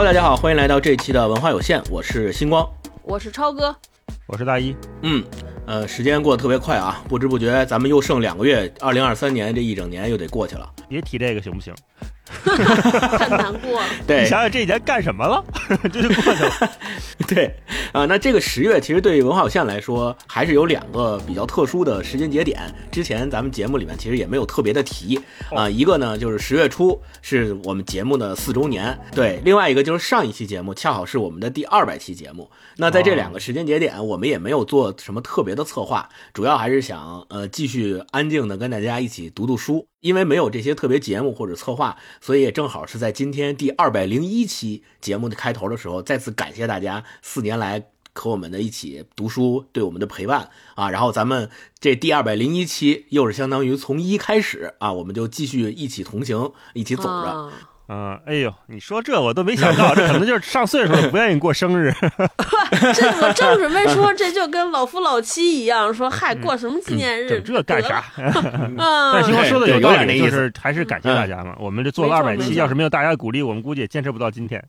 Hello，大家好，欢迎来到这一期的文化有限，我是星光，我是超哥，我是大一。嗯，呃，时间过得特别快啊，不知不觉咱们又剩两个月，二零二三年这一整年又得过去了。别提这个行不行？很难过。对，你想想这几年干什么了？这就过去了。对，啊，那这个十月其实对于文化有限来说，还是有两个比较特殊的时间节点。之前咱们节目里面其实也没有特别的提啊，一个呢就是十月初是我们节目的四周年，对，另外一个就是上一期节目恰好是我们的第二百期节目。那在这两个时间节点，我们也没有做什么特别的策划，主要还是想呃继续安静的跟大家一起读读书。因为没有这些特别节目或者策划，所以也正好是在今天第二百零一期节目的开头头的时候，再次感谢大家四年来和我们的一起读书对我们的陪伴啊！然后咱们这第二百零一期又是相当于从一开始啊，我们就继续一起同行，一起走着。嗯，哎呦，你说这我都没想到，这可能就是上岁数了不愿意过生日。这我正准备说，这就跟老夫老妻一样，说嗨，过什么纪念日？这干啥？嗯，但星光说的有道理，就是还是感谢大家嘛。我们这做了二百期，要是没有大家的鼓励，我们估计也坚持不到今天。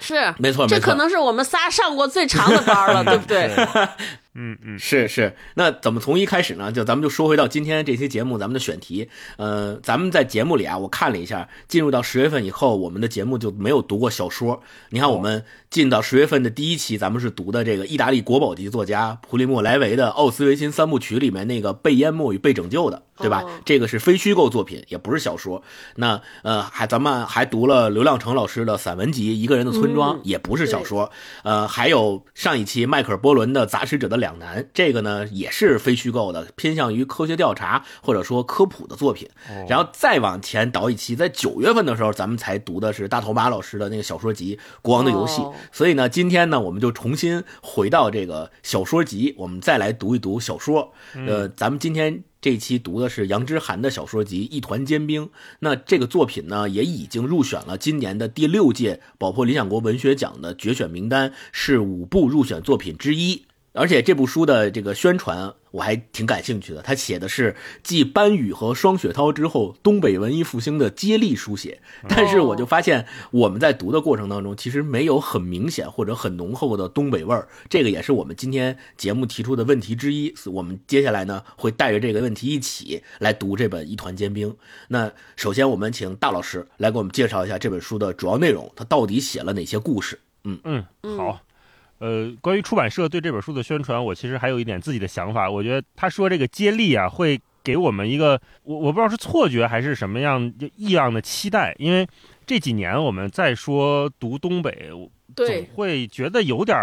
是，没错，这可能是我们仨上过最长的班了，对不对？嗯嗯，是是，那怎么从一开始呢？就咱们就说回到今天这期节目咱们的选题。呃，咱们在节目里啊，我看了一下，进入到十月份以后，我们的节目就没有读过小说。你看，我们进到十月份的第一期，咱们是读的这个意大利国宝级作家普利莫·莱维的《奥斯维辛三部曲》里面那个被淹没与被拯救的。对吧？这个是非虚构作品，也不是小说。那呃，还咱们还读了刘亮程老师的散文集《一个人的村庄》，也不是小说。呃，还有上一期迈克尔波伦的《杂食者的两难》，这个呢也是非虚构的，偏向于科学调查或者说科普的作品。然后再往前倒一期，在九月份的时候，咱们才读的是大头马老师的那个小说集《国王的游戏》。所以呢，今天呢，我们就重新回到这个小说集，我们再来读一读小说。呃，咱们今天。这一期读的是杨之涵的小说集《一团坚冰》，那这个作品呢，也已经入选了今年的第六届宝珀理想国文学奖的决选名单，是五部入选作品之一。而且这部书的这个宣传我还挺感兴趣的，他写的是继班宇和双雪涛之后东北文艺复兴的接力书写，但是我就发现我们在读的过程当中其实没有很明显或者很浓厚的东北味儿，这个也是我们今天节目提出的问题之一。我们接下来呢会带着这个问题一起来读这本《一团坚冰》。那首先我们请大老师来给我们介绍一下这本书的主要内容，它到底写了哪些故事？嗯嗯，好。呃，关于出版社对这本书的宣传，我其实还有一点自己的想法。我觉得他说这个接力啊，会给我们一个我我不知道是错觉还是什么样异样的期待。因为这几年我们再说读东北，总会觉得有点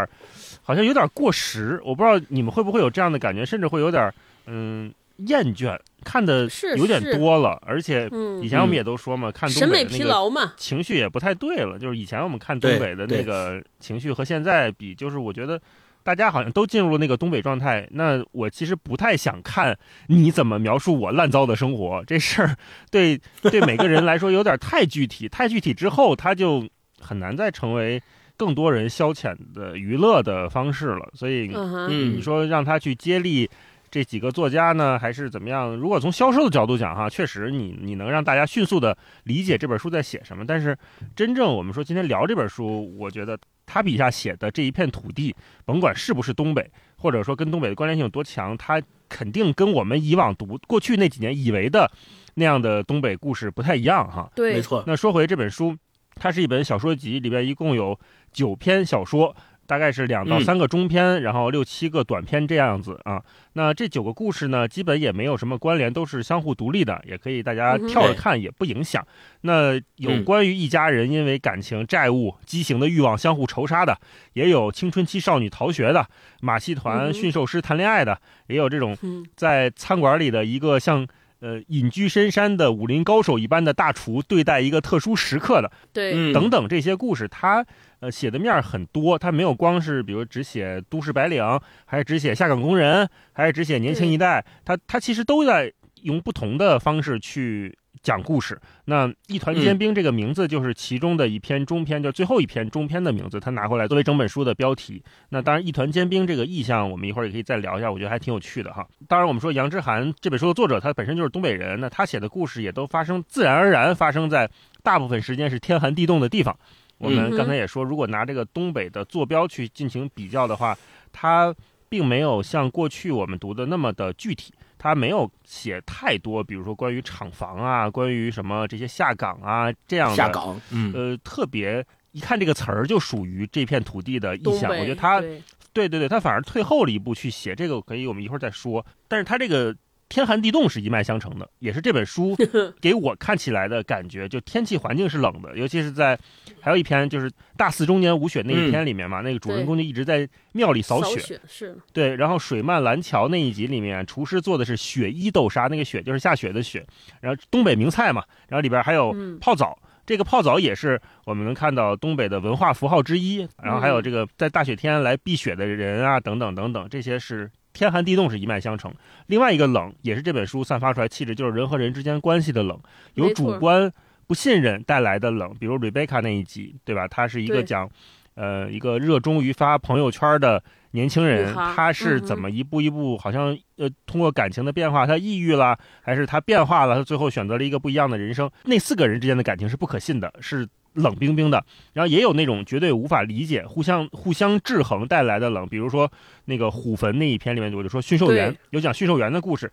好像有点过时。我不知道你们会不会有这样的感觉，甚至会有点嗯厌倦。看的有点多了，而且以前我们也都说嘛，看东北疲劳嘛，情绪也不太对了。就是以前我们看东北的那个情绪和现在比，就是我觉得大家好像都进入了那个东北状态。那我其实不太想看你怎么描述我烂糟的生活这事儿，对 对每个人来说有点太具体，太具体之后他就很难再成为更多人消遣的娱乐的方式了。所以你说让他去接力。这几个作家呢，还是怎么样？如果从销售的角度讲，哈，确实你你能让大家迅速的理解这本书在写什么。但是，真正我们说今天聊这本书，我觉得他笔下写的这一片土地，甭管是不是东北，或者说跟东北的关联性有多强，他肯定跟我们以往读过去那几年以为的那样的东北故事不太一样，哈。对，没错。那说回这本书，它是一本小说集，里边一共有九篇小说。大概是两到三个中篇，然后六七个短篇这样子啊。那这九个故事呢，基本也没有什么关联，都是相互独立的，也可以大家跳着看，也不影响。那有关于一家人因为感情、债务、畸形的欲望相互仇杀的，也有青春期少女逃学的，马戏团驯兽师谈恋爱的，也有这种在餐馆里的一个像呃隐居深山的武林高手一般的大厨对待一个特殊时刻的，对，等等这些故事，它。呃，写的面很多，他没有光是比如只写都市白领，还是只写下岗工人，还是只写年轻一代，他他其实都在用不同的方式去讲故事。那一团坚冰这个名字就是其中的一篇中篇，就最后一篇中篇的名字，他拿回来作为整本书的标题。那当然，一团坚冰这个意象，我们一会儿也可以再聊一下，我觉得还挺有趣的哈。当然，我们说杨之涵这本书的作者，他本身就是东北人，那他写的故事也都发生自然而然发生在大部分时间是天寒地冻的地方。我们刚才也说，如果拿这个东北的坐标去进行比较的话，它并没有像过去我们读的那么的具体，它没有写太多，比如说关于厂房啊，关于什么这些下岗啊这样的下岗，嗯，呃，特别一看这个词儿就属于这片土地的意向。我觉得他对对对对，他反而退后了一步去写这个，可以我们一会儿再说。但是他这个天寒地冻是一脉相承的，也是这本书 给我看起来的感觉，就天气环境是冷的，尤其是在还有一篇就是大四中年无雪那一篇里面嘛，那个主人公就一直在庙里扫扫雪，是对，然后水漫蓝桥那一集里面，厨师做的是雪衣豆沙，那个雪就是下雪的雪，然后东北名菜嘛，然后里边还有嗯泡澡。这个泡澡也是我们能看到东北的文化符号之一，然后还有这个在大雪天来避雪的人啊，等等等等，这些是天寒地冻是一脉相承。另外一个冷也是这本书散发出来气质，就是人和人之间关系的冷，由主观不信任带来的冷，比如 Rebecca 那一集，对吧？他是一个讲，呃，一个热衷于发朋友圈的年轻人，他是怎么一步一步，好像呃，通过感情的变化，他抑郁了，还是他变化了，他最后选择了一个不一样的人生？那四个人之间的感情是不可信的，是冷冰冰的。然后也有那种绝对无法理解、互相互相制衡带来的冷，比如说那个虎坟那一篇里面，我就说驯兽员有讲驯兽员的故事。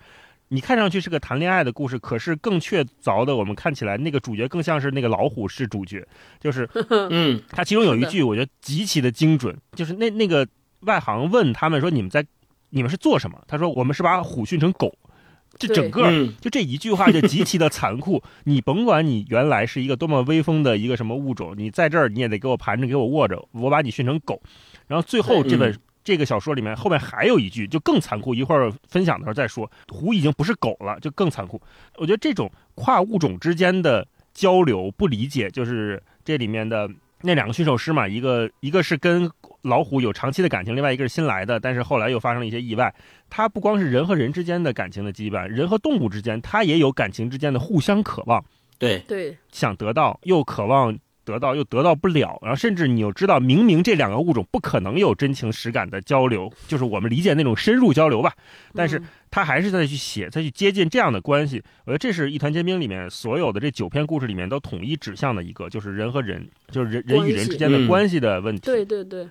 你看上去是个谈恋爱的故事，可是更确凿的，我们看起来那个主角更像是那个老虎是主角，就是嗯，他其中有一句我觉得极其的精准，就是那那个外行问他们说你们在你们是做什么？他说我们是把虎训成狗，这整个嗯就这一句话就极其的残酷。你甭管你原来是一个多么威风的一个什么物种，你在这儿你也得给我盘着，给我握着，我把你训成狗。然后最后这本、嗯这个小说里面后面还有一句就更残酷，一会儿分享的时候再说。虎已经不是狗了，就更残酷。我觉得这种跨物种之间的交流不理解，就是这里面的那两个驯兽师嘛，一个一个是跟老虎有长期的感情，另外一个是新来的，但是后来又发生了一些意外。它不光是人和人之间的感情的羁绊，人和动物之间，它也有感情之间的互相渴望，对，对想得到又渴望得到，又得到不了，然后甚至你又知道，明明这两个物种不可能有真情实感的交流，就是我们理解那种深入交流吧，但是嗯他还是在去写，再去接近这样的关系。我觉得这是《一团尖兵》里面所有的这九篇故事里面都统一指向的一个，就是人和人，就是人人与人之间的关系关系的问题。对对对，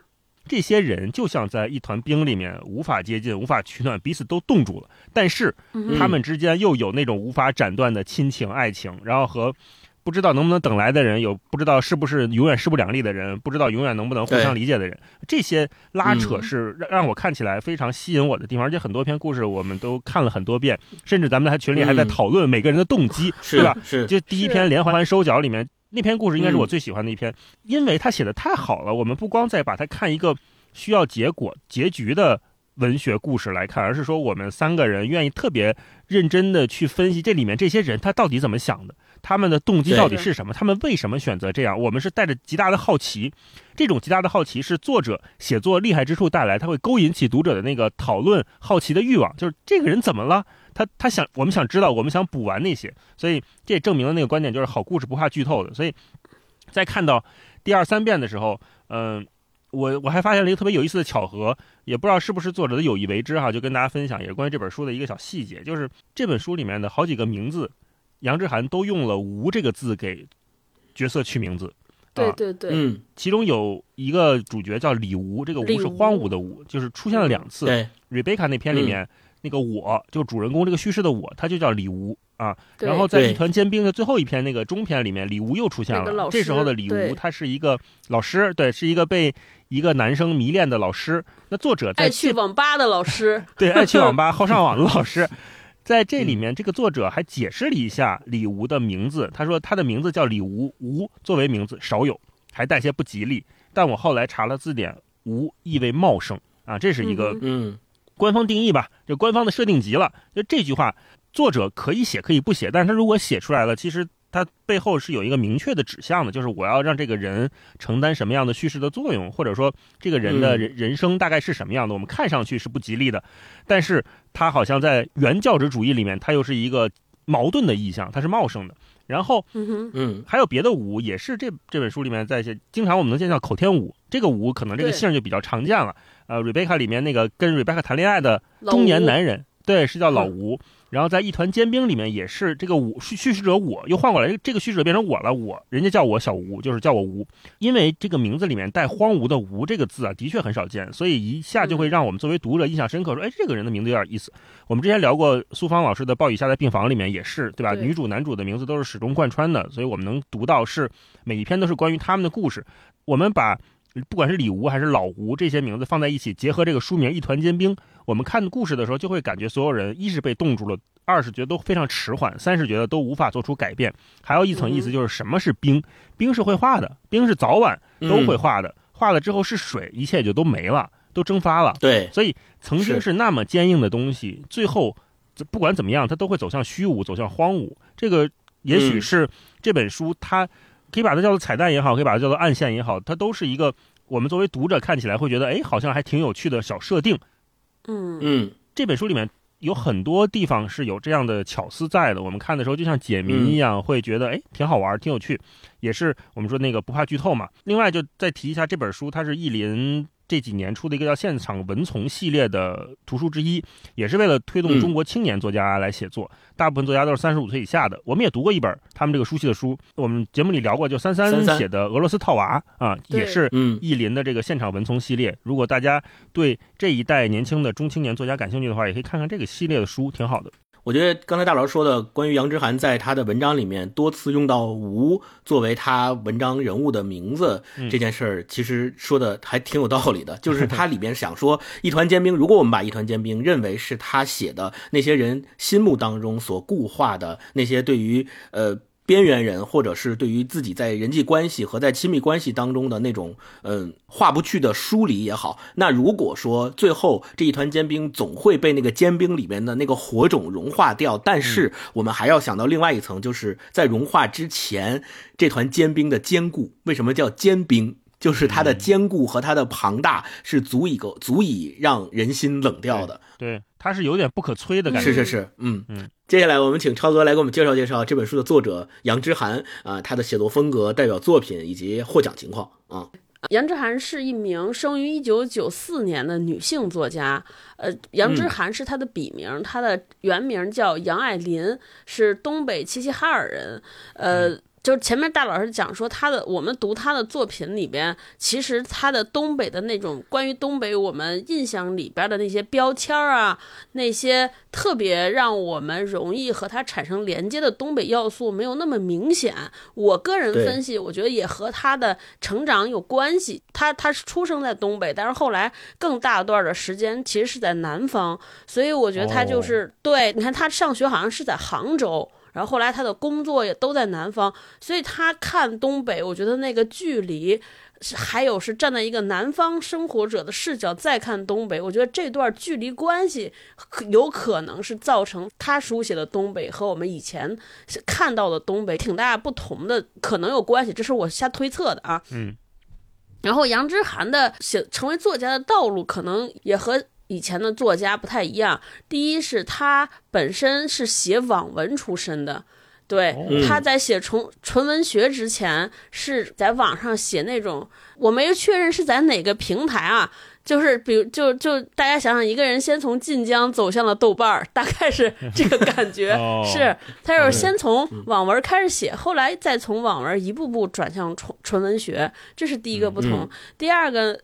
这些人就像在一团冰里面无法接近、无法取暖，彼此都冻住了，但是他们之间又有那种无法斩断的亲情、爱情，然后和不知道能不能等来的人，有不知道是不是永远势不两立的人，不知道永远能不能互相理解的人，这些拉扯嗯。是让让我看起来非常吸引我的地方。而且很多篇故事我们都看了很多遍，甚至咱们在群里还在嗯。讨论每个人的动机，对吧？是，就第一篇连环收脚里面那篇故事，应该是嗯我最喜欢的一篇，因为他写的太好了。我们不光在把它看一个需要结果、结局的文学故事来看，而是说我们三个人愿意特别认真的去分析这里面这些人他到底怎么想的，他们的动机到底是什么，他们为什么选择这样。我们是带着极大的好奇，这种极大的好奇是作者写作厉害之处带来，他会勾引起读者的那个讨论、好奇的欲望，就是这个人怎么了？他他想，我们想知道，我们想补完那些，所以这也证明了那个观点，就是好故事不怕剧透的。所以在看到第二三遍的时候，嗯、我我还发现了一个特别有意思的巧合，也不知道是不是作者的有意为之哈，就跟大家分享，也是关于这本书的一个小细节，就是这本书里面的好几个名字，杨志涵都用了“吴”这个字给角色取名字。啊，对对对，嗯，其中有一个主角叫李吴，这个“吴”李吴是荒芜的“吴”，就是出现了两次。对，Rebecca 那篇里面、那个我，就主人公这个叙事的我，他就叫李吴啊。然后在一团尖兵的最后一篇那个中篇里面，李吴又出现了。那个这时候的李吴，他是一个老师，对，是一个被一个男生迷恋的老师。那作者在爱去网吧的老师，对爱去网吧、好上网的老师，在这里面，这个作者还解释了一下李吴的名字。他说他的名字叫李吴，吴作为名字少有，还带些不吉利。但我后来查了字典，吴意为茂盛啊，这是一个嗯嗯，官方定义吧，就官方的设定集了。就这句话，作者可以写可以不写，但是他如果写出来了，其实他背后是有一个明确的指向的，就是我要让这个人承担什么样的叙事的作用，或者说这个人的嗯人人生大概是什么样的。我们看上去是不吉利的，但是他好像在原教旨主义里面，他又是一个矛盾的意象，他是茂盛的。然后嗯哼，嗯，还有别的舞，也是这这本书里面在一些经常我们能见到口天舞，这个舞可能这个姓就比较常见了。呃，Rebecca 里面那个跟 Rebecca 谈恋爱的中年男人，对，是叫老吴。然后在一团尖兵里面也是这个我叙叙事者，我又换过来，这个叙事者变成我了，我人家叫我小吴，就是叫我吴，因为这个名字里面带荒芜的吴这个字啊，的确很少见，所以一下就会让我们作为读者印象深刻，说，哎，这个人的名字有点意思。我们之前聊过苏芳老师的《暴雨下的病房》里面也是，对吧？女主男主的名字都是始终贯穿的，所以我们能读到是每一篇都是关于他们的故事。我们把不管是李吴还是老吴这些名字放在一起，结合这个书名《一团坚冰》。我们看故事的时候，就会感觉所有人一是被冻住了，二是觉得都非常迟缓，三是觉得都无法做出改变。还有一层意思就是什么是冰？冰是会化的，冰是早晚都会化的，化了之后是水，一切也就都没了，都蒸发了。对，所以曾经是那么坚硬的东西，最后不管怎么样，它都会走向虚无，走向荒芜。这个也许是这本书，它可以把它叫做彩蛋也好，可以把它叫做暗线也好，它都是一个我们作为读者看起来会觉得，哎，好像还挺有趣的小设定。嗯嗯，这本书里面有很多地方是有这样的巧思在的。我们看的时候就像解谜一样，会觉得哎挺好玩，挺有趣。也是我们说那个不怕剧透嘛。另外就再提一下这本书，它是意林。这几年出的一个叫《现场文丛》系列的图书之一，也是为了推动中国青年作家来写作。大部分作家都是三十五岁以下的。我们也读过一本他们这个书系的书，我们节目里聊过，就三三写的《俄罗斯套娃》啊，也是意林的这个《现场文丛》系列。如果大家对这一代年轻的中青年作家感兴趣的话，也可以看看这个系列的书，挺好的。我觉得刚才大老师说的关于杨之涵在他的文章里面多次用到“吴”作为他文章人物的名字这件事儿，其实说的还挺有道理的。就是他里边想说，一团尖兵，如果我们把一团尖兵认为是他写的那些人心目当中所固化的那些对于呃。边缘人，或者是对于自己在人际关系和在亲密关系当中的那种嗯划不去的疏离也好，那如果说最后这一团坚冰总会被那个坚冰里面的那个火种融化掉，但是我们还要想到另外一层，就是在融化之前，这团坚冰的坚固，为什么叫坚冰？就是它的坚固和它的庞大是足以够足以让人心冷掉的。对，它是有点不可摧的感觉。是是是，嗯嗯。接下来我们请超哥来给我们介绍介绍这本书的作者杨之涵啊，他的写作风格、代表作品以及获奖情况啊。杨之涵是一名生于一九九四年的女性作家，呃，杨之涵是她的笔名，她的原名叫杨爱林，是东北齐齐哈尔人，呃。就是前面大老师讲说他的，我们读他的作品里边，其实他的东北的那种关于东北我们印象里边的那些标签啊，那些特别让我们容易和他产生连接的东北要素没有那么明显。我个人分析，我觉得也和他的成长有关系。他他是出生在东北，但是后来更大段的时间其实是在南方，所以我觉得他就是对。你看他上学好像是在杭州。然后后来他的工作也都在南方，所以他看东北，我觉得那个距离，还有是站在一个南方生活者的视角再看东北，我觉得这段距离关系有可能是造成他书写的东北和我们以前看到的东北挺大不同的，可能有关系，这是我瞎推测的啊。嗯。然后杨之涵的写成为作家的道路，可能也和。以前的作家不太一样，第一是他本身是写网文出身的，对，他在写纯纯文学之前是在网上写那种，我没确认是在哪个平台啊，就是比如就就大家想想，一个人先从晋江走向了豆瓣儿，大概是 这个感觉，是他就是先从网文开始写，后来再从网文一步步转向纯纯文学，这是第一个不同，第二个。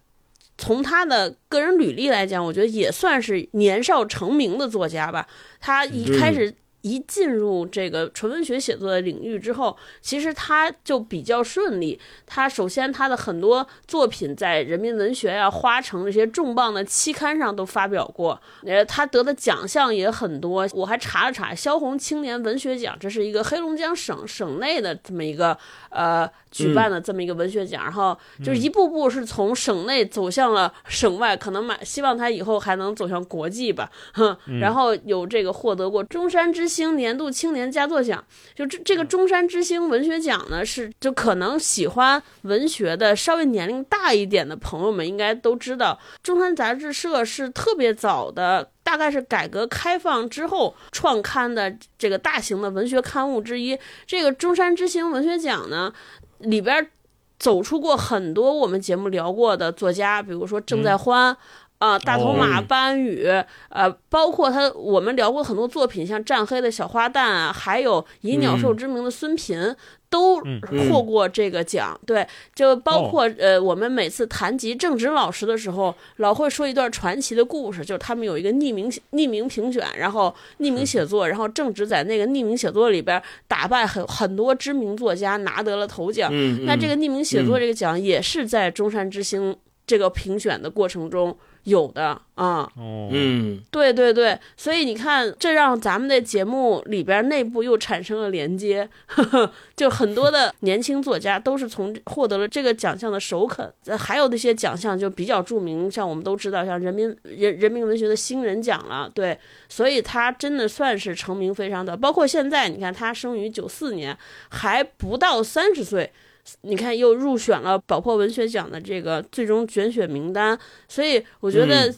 从他的个人履历来讲，我觉得也算是年少成名的作家吧。他一开始。一进入这个纯文学写作的领域之后，其实他就比较顺利。他首先他的很多作品在人民文学呀、花城这些重磅的期刊上都发表过，呃，他得的奖项也很多。我还查了查，萧红青年文学奖，这是一个黑龙江省省内的这么一个呃举办的这么一个文学奖，然后就是一步步是从省内走向了省外，可能满希望他以后还能走向国际吧，哼。然后有这个获得过中山之。星年度青年佳作奖，就这这个中山之星文学奖呢，是就可能喜欢文学的稍微年龄大一点的朋友们应该都知道，中山杂志社是特别早的，大概是改革开放之后创刊的这个大型的文学刊物之一。这个中山之星文学奖呢，里边走出过很多我们节目聊过的作家，比如说郑在欢。啊，大头马、哦。班宇，呃，包括他，我们聊过很多作品，像战黑的小花旦啊，还有以鸟兽之名的孙频。都嗯。获过这个奖，对，就包括、呃，我们每次谈及正直老师的时候，老会说一段传奇的故事，就是他们有一个匿名匿名评选，然后匿名写作，然后正直在那个匿名写作里边打败很很多知名作家，拿得了头奖。嗯，那这个匿名写作嗯。这个奖也是在中山之星这个评选的过程中有的啊、哦，嗯。对对对，所以你看，这让咱们的节目里边内部又产生了连接，呵呵，就很多的年轻作家都是从获得了这个奖项的首肯，呃还有那些奖项就比较著名，像我们都知道，像人民人人民文学的新人奖了，对，所以他真的算是成名非常的，包括现在你看他生于九四年，还不到三十岁。你看，又入选了宝珀文学奖的这个最终选选名单，所以我觉得嗯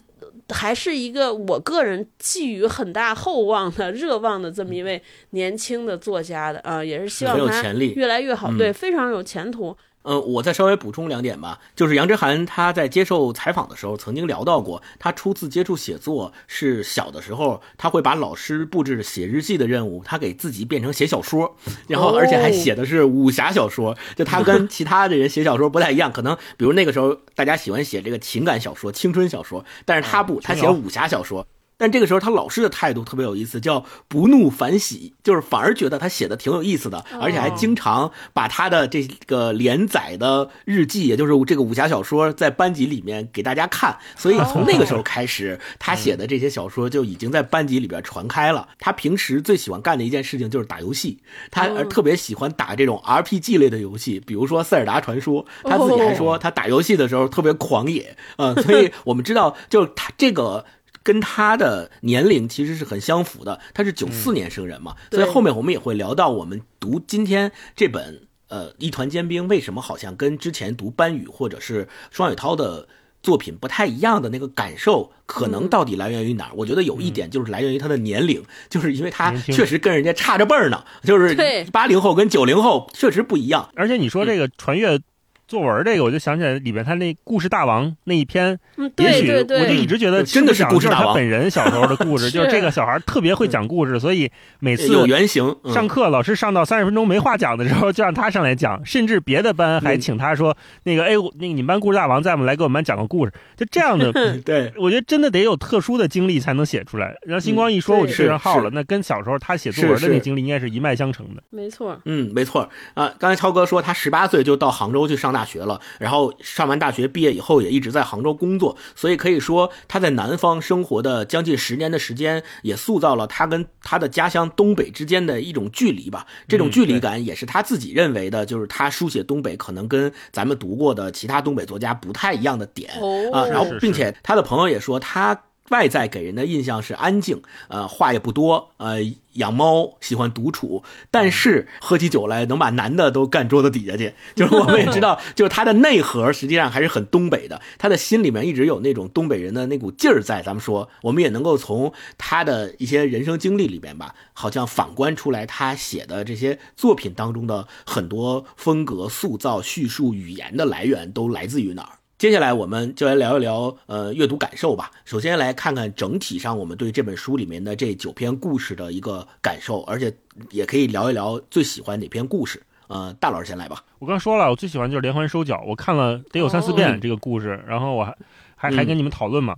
还是一个我个人寄予很大厚望的、热望的这么一位年轻的作家的啊、也是希望他越来越好，嗯对，非常有前途。呃，我再稍微补充两点吧，就是杨之涵他在接受采访的时候曾经聊到过，他初次接触写作是小的时候，他会把老师布置写日记的任务，他给自己变成写小说，然后而且还写的是武侠小说，就他跟其他的人写小说不太一样，可能比如那个时候大家喜欢写这个情感小说、青春小说，但是他不，他写武侠小说。但这个时候，他老师的态度特别有意思，叫不怒反喜，就是反而觉得他写的挺有意思的，而且还经常把他的这个连载的日记，也就是这个武侠小说，在班级里面给大家看。所以从那个时候开始，他写的这些小说就已经在班级里边传开了。他平时最喜欢干的一件事情就是打游戏，他呃特别喜欢打这种 RPG 类的游戏，比如说《塞尔达传说》，他自己还说他打游戏的时候特别狂野，嗯、呃，所以我们知道，就是他这个。跟他的年龄其实是很相符的，他是九四年生人嘛，所以后面我们也会聊到我们读今天这本呃《一团坚冰》为什么好像跟之前读班宇或者是双雪涛的作品不太一样的那个感受，可能到底来源于哪儿？我觉得有一点就是来源于他的年龄，就是因为他确实跟人家差着辈儿呢，就是八零后跟九零后确实不一样。而且你说这个传阅。作文这个，我就想起来里边他那故事大王那一篇，嗯，也许对对我就一直觉得真的是故事大王他本人小时候的故事，就是这个小孩特别会讲故事，所以每次有原型。嗯上课老师上到三十分钟没话讲的时候，就让他上来讲，甚至别的班还请他说那个哎，那个你们班故事大王在吗？来给我们班讲个故事。就这样的，对，我觉得真的得有特殊的经历才能写出来。然后星光一说，我就对上号了。那跟小时候他写作文的那经历应该是一脉相承的。没错，嗯，没错啊。刚才超哥说他十八岁就到杭州去上大学了，然后。上完大学毕业以后，也一直在杭州工作，所以可以说他在南方生活的将近十年的时间，也塑造了他跟他的家乡东北之间的一种距离吧。这种距离感也是他自己认为的，就是他书写东北可能跟咱们读过的其他东北作家不太一样的点啊。然后，并且他的朋友也说他。外在给人的印象是安静，呃，话也不多，呃，养猫，喜欢独处，但是喝起酒来能把男的都干桌子底下去。就是我们也知道，就是他的内核实际上还是很东北的，他的心里面一直有那种东北人的那股劲儿在。咱们说，我们也能够从他的一些人生经历里边吧，好像反观出来他写的这些作品当中的很多风格塑造、叙述语言的来源都来自于哪儿。接下来我们就来聊一聊呃阅读感受吧。首先来看看整体上我们对这本书里面的这九篇故事的一个感受，而且也可以聊一聊最喜欢哪篇故事。呃，大老师先来吧。我刚说了，我最喜欢就是连环收脚，我看了得有三四遍这个故事，然后我还还还跟你们讨论嘛。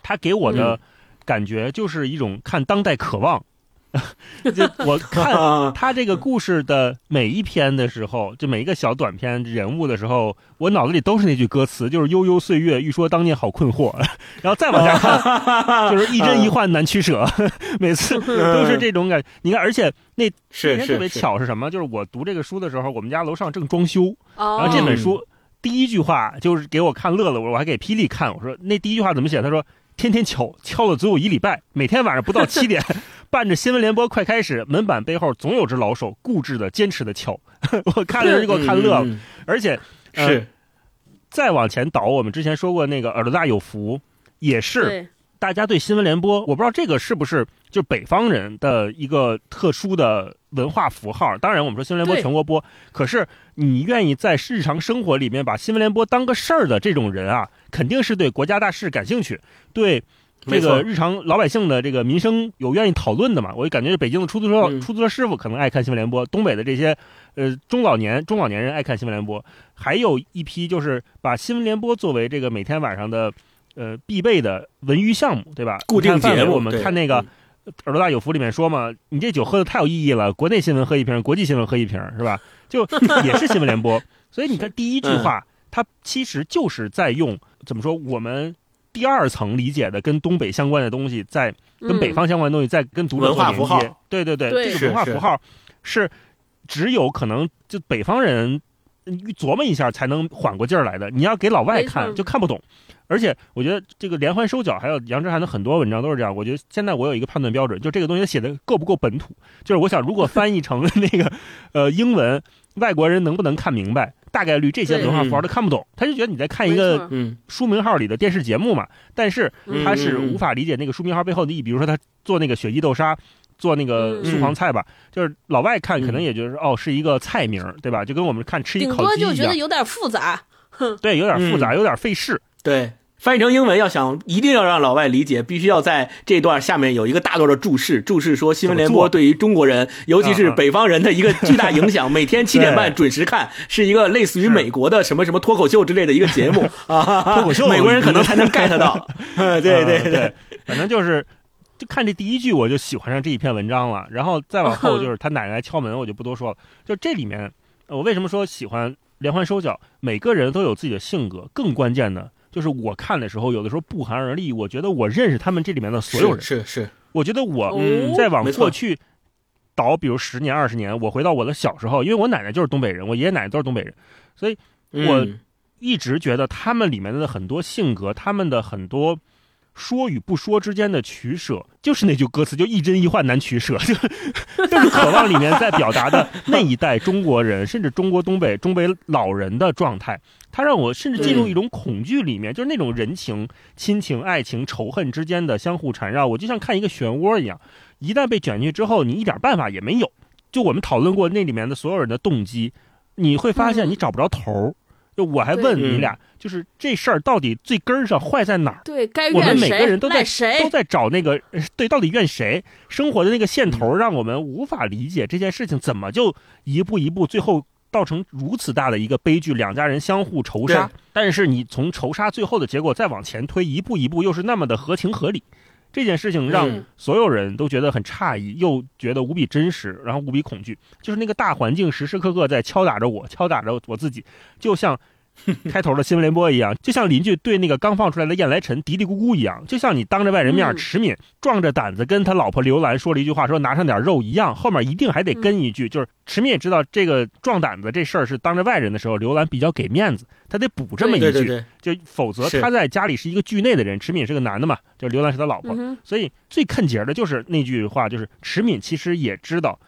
他给我的感觉就是一种看当代渴望。就我看 他这个故事的每一篇的时候，就每一个小短篇人物的时候，我脑子里都是那句歌词，就是“悠悠岁月，欲说当年好困惑”。然后再往下看，就是“一真一幻难取舍”，每次都是这种感。你看，而且那是那天特别巧是什么？就是我读这个书的时候，我们家楼上正装修，然后这本书第一句话就是给我看乐了，我还给霹雳看，我说那第一句话怎么写？他说。天天敲，敲了足有一礼拜，每天晚上不到七点，伴着新闻联播快开始，门板背后总有只老手固执的、坚持的敲。我看了就给我看乐了，嗯、而且、呃、是。再往前倒，我们之前说过那个耳朵大有福，也是大家对新闻联播，我不知道这个是不是就北方人的一个特殊的文化符号。当然，我们说新闻联播全国播，可是你愿意在日常生活里面把新闻联播当个事儿的这种人啊，肯定是对国家大事感兴趣，对这个日常老百姓的这个民生有愿意讨论的嘛。我就感觉北京的出租车、嗯出租车师傅可能爱看新闻联播，东北的这些呃中老年中老年人爱看新闻联播，还有一批就是把新闻联播作为这个每天晚上的呃必备的文娱项目，对吧？固定节目我们看那个嗯《耳朵大有福》里面说嘛，你这酒喝的太有意义了，国内新闻喝一瓶，国际新闻喝一瓶，是吧？就 也是新闻联播。所以你看第一句嗯话，它其实就是在用怎么说我们。第二层理解的跟东北相关的东西，在跟北嗯方相关的东西，在跟读者文化做连符号接。对对对，对这个文化符号是只有可能就北方人嗯琢磨一下才能缓过劲儿来的。你要给老外看就看不懂。而且我觉得这个连环收缴还有杨之涵的很多文章都是这样。我觉得现在我有一个判断标准，就这个东西写的够不够本土。就是我想，如果翻译成那个 呃英文，外国人能不能看明白？大概率这些文化符号都看不懂，他就觉得你在看一个嗯书名号里的电视节目嘛。但是嗯他是无法理解那个书名号背后的意义。比如说他做那个雪衣豆沙，做那个嗯素黄菜吧，就是老外看嗯可能也觉得哦是一个菜名，对吧？就跟我们看吃一顶烤鸡一样多就觉得，有点复杂。对，有点复杂，嗯有点费事。对。翻译成英文，要想一定要让老外理解，必须要在这段下面有一个大段的注释，注释说新闻联播对于中国人，尤其是北方人的一个巨大影响。每天七点半准时看，是一个类似于美国的什么什么脱口秀之类的一个节目 啊，脱口秀美国人可能才能 get 到。对对对反正就是。就看这第一句，我就喜欢上这一篇文章了。然后再往后就是他奶奶敲门，我就不多说了。就这里面，呃我为什么说喜欢连环收缴？每个人都有自己的性格，更关键的就是我看的时候，有的时候不寒而栗。我觉得我认识他们这里面的所有人，是是是，我觉得我哦再往过去倒，比如十年、二十年，我回到我的小时候，因为我奶奶就是东北人，我爷爷奶奶都是东北人，所以我嗯一直觉得他们里面的很多性格，他们的很多说与不说之间的取舍，就是那句歌词，就一真一幻难取舍，就就是《渴望》里面在表达的那一代中国人，甚至中国东北东北老人的状态。他让我甚至进入一种恐惧里面，就是那种人情、亲情、爱情、仇恨之间的相互缠绕，我就像看一个漩涡一样，一旦被卷进去之后，你一点办法也没有。就我们讨论过那里面的所有人的动机，你会发现你找不着头儿。就我还问你俩，就是这事儿到底最根儿上坏在哪儿？对该我们每个人都在谁都在找那个呃对，到底怨谁？生活的那个线头，让我们无法理解这件事情怎么就一步一步，最后造成如此大的一个悲剧，两家人相互仇杀。但是你从仇杀最后的结果再往前推，一步一步又是那么的合情合理。这件事情让嗯所有人都觉得很诧异，又觉得无比真实，然后无比恐惧。就是那个大环境时时刻刻在敲打着我，敲打着我自己，就像 开头的新闻联播一样，就像邻居对那个刚放出来的燕来臣嘀嘀咕咕一样，就像你当着外人面，嗯。迟敏壮着胆子跟他老婆刘兰说了一句话，说拿上点肉一样，后面一定还得跟一句，就是迟敏也知道这个壮胆子这事儿是当着外人的时候，刘兰比较给面子，他得补这么一句，就否则他在家里是一个剧内的人，迟敏是个男的嘛，就刘兰是他老婆，嗯所以最坑节儿的就是那句话，就是迟敏其实也知道，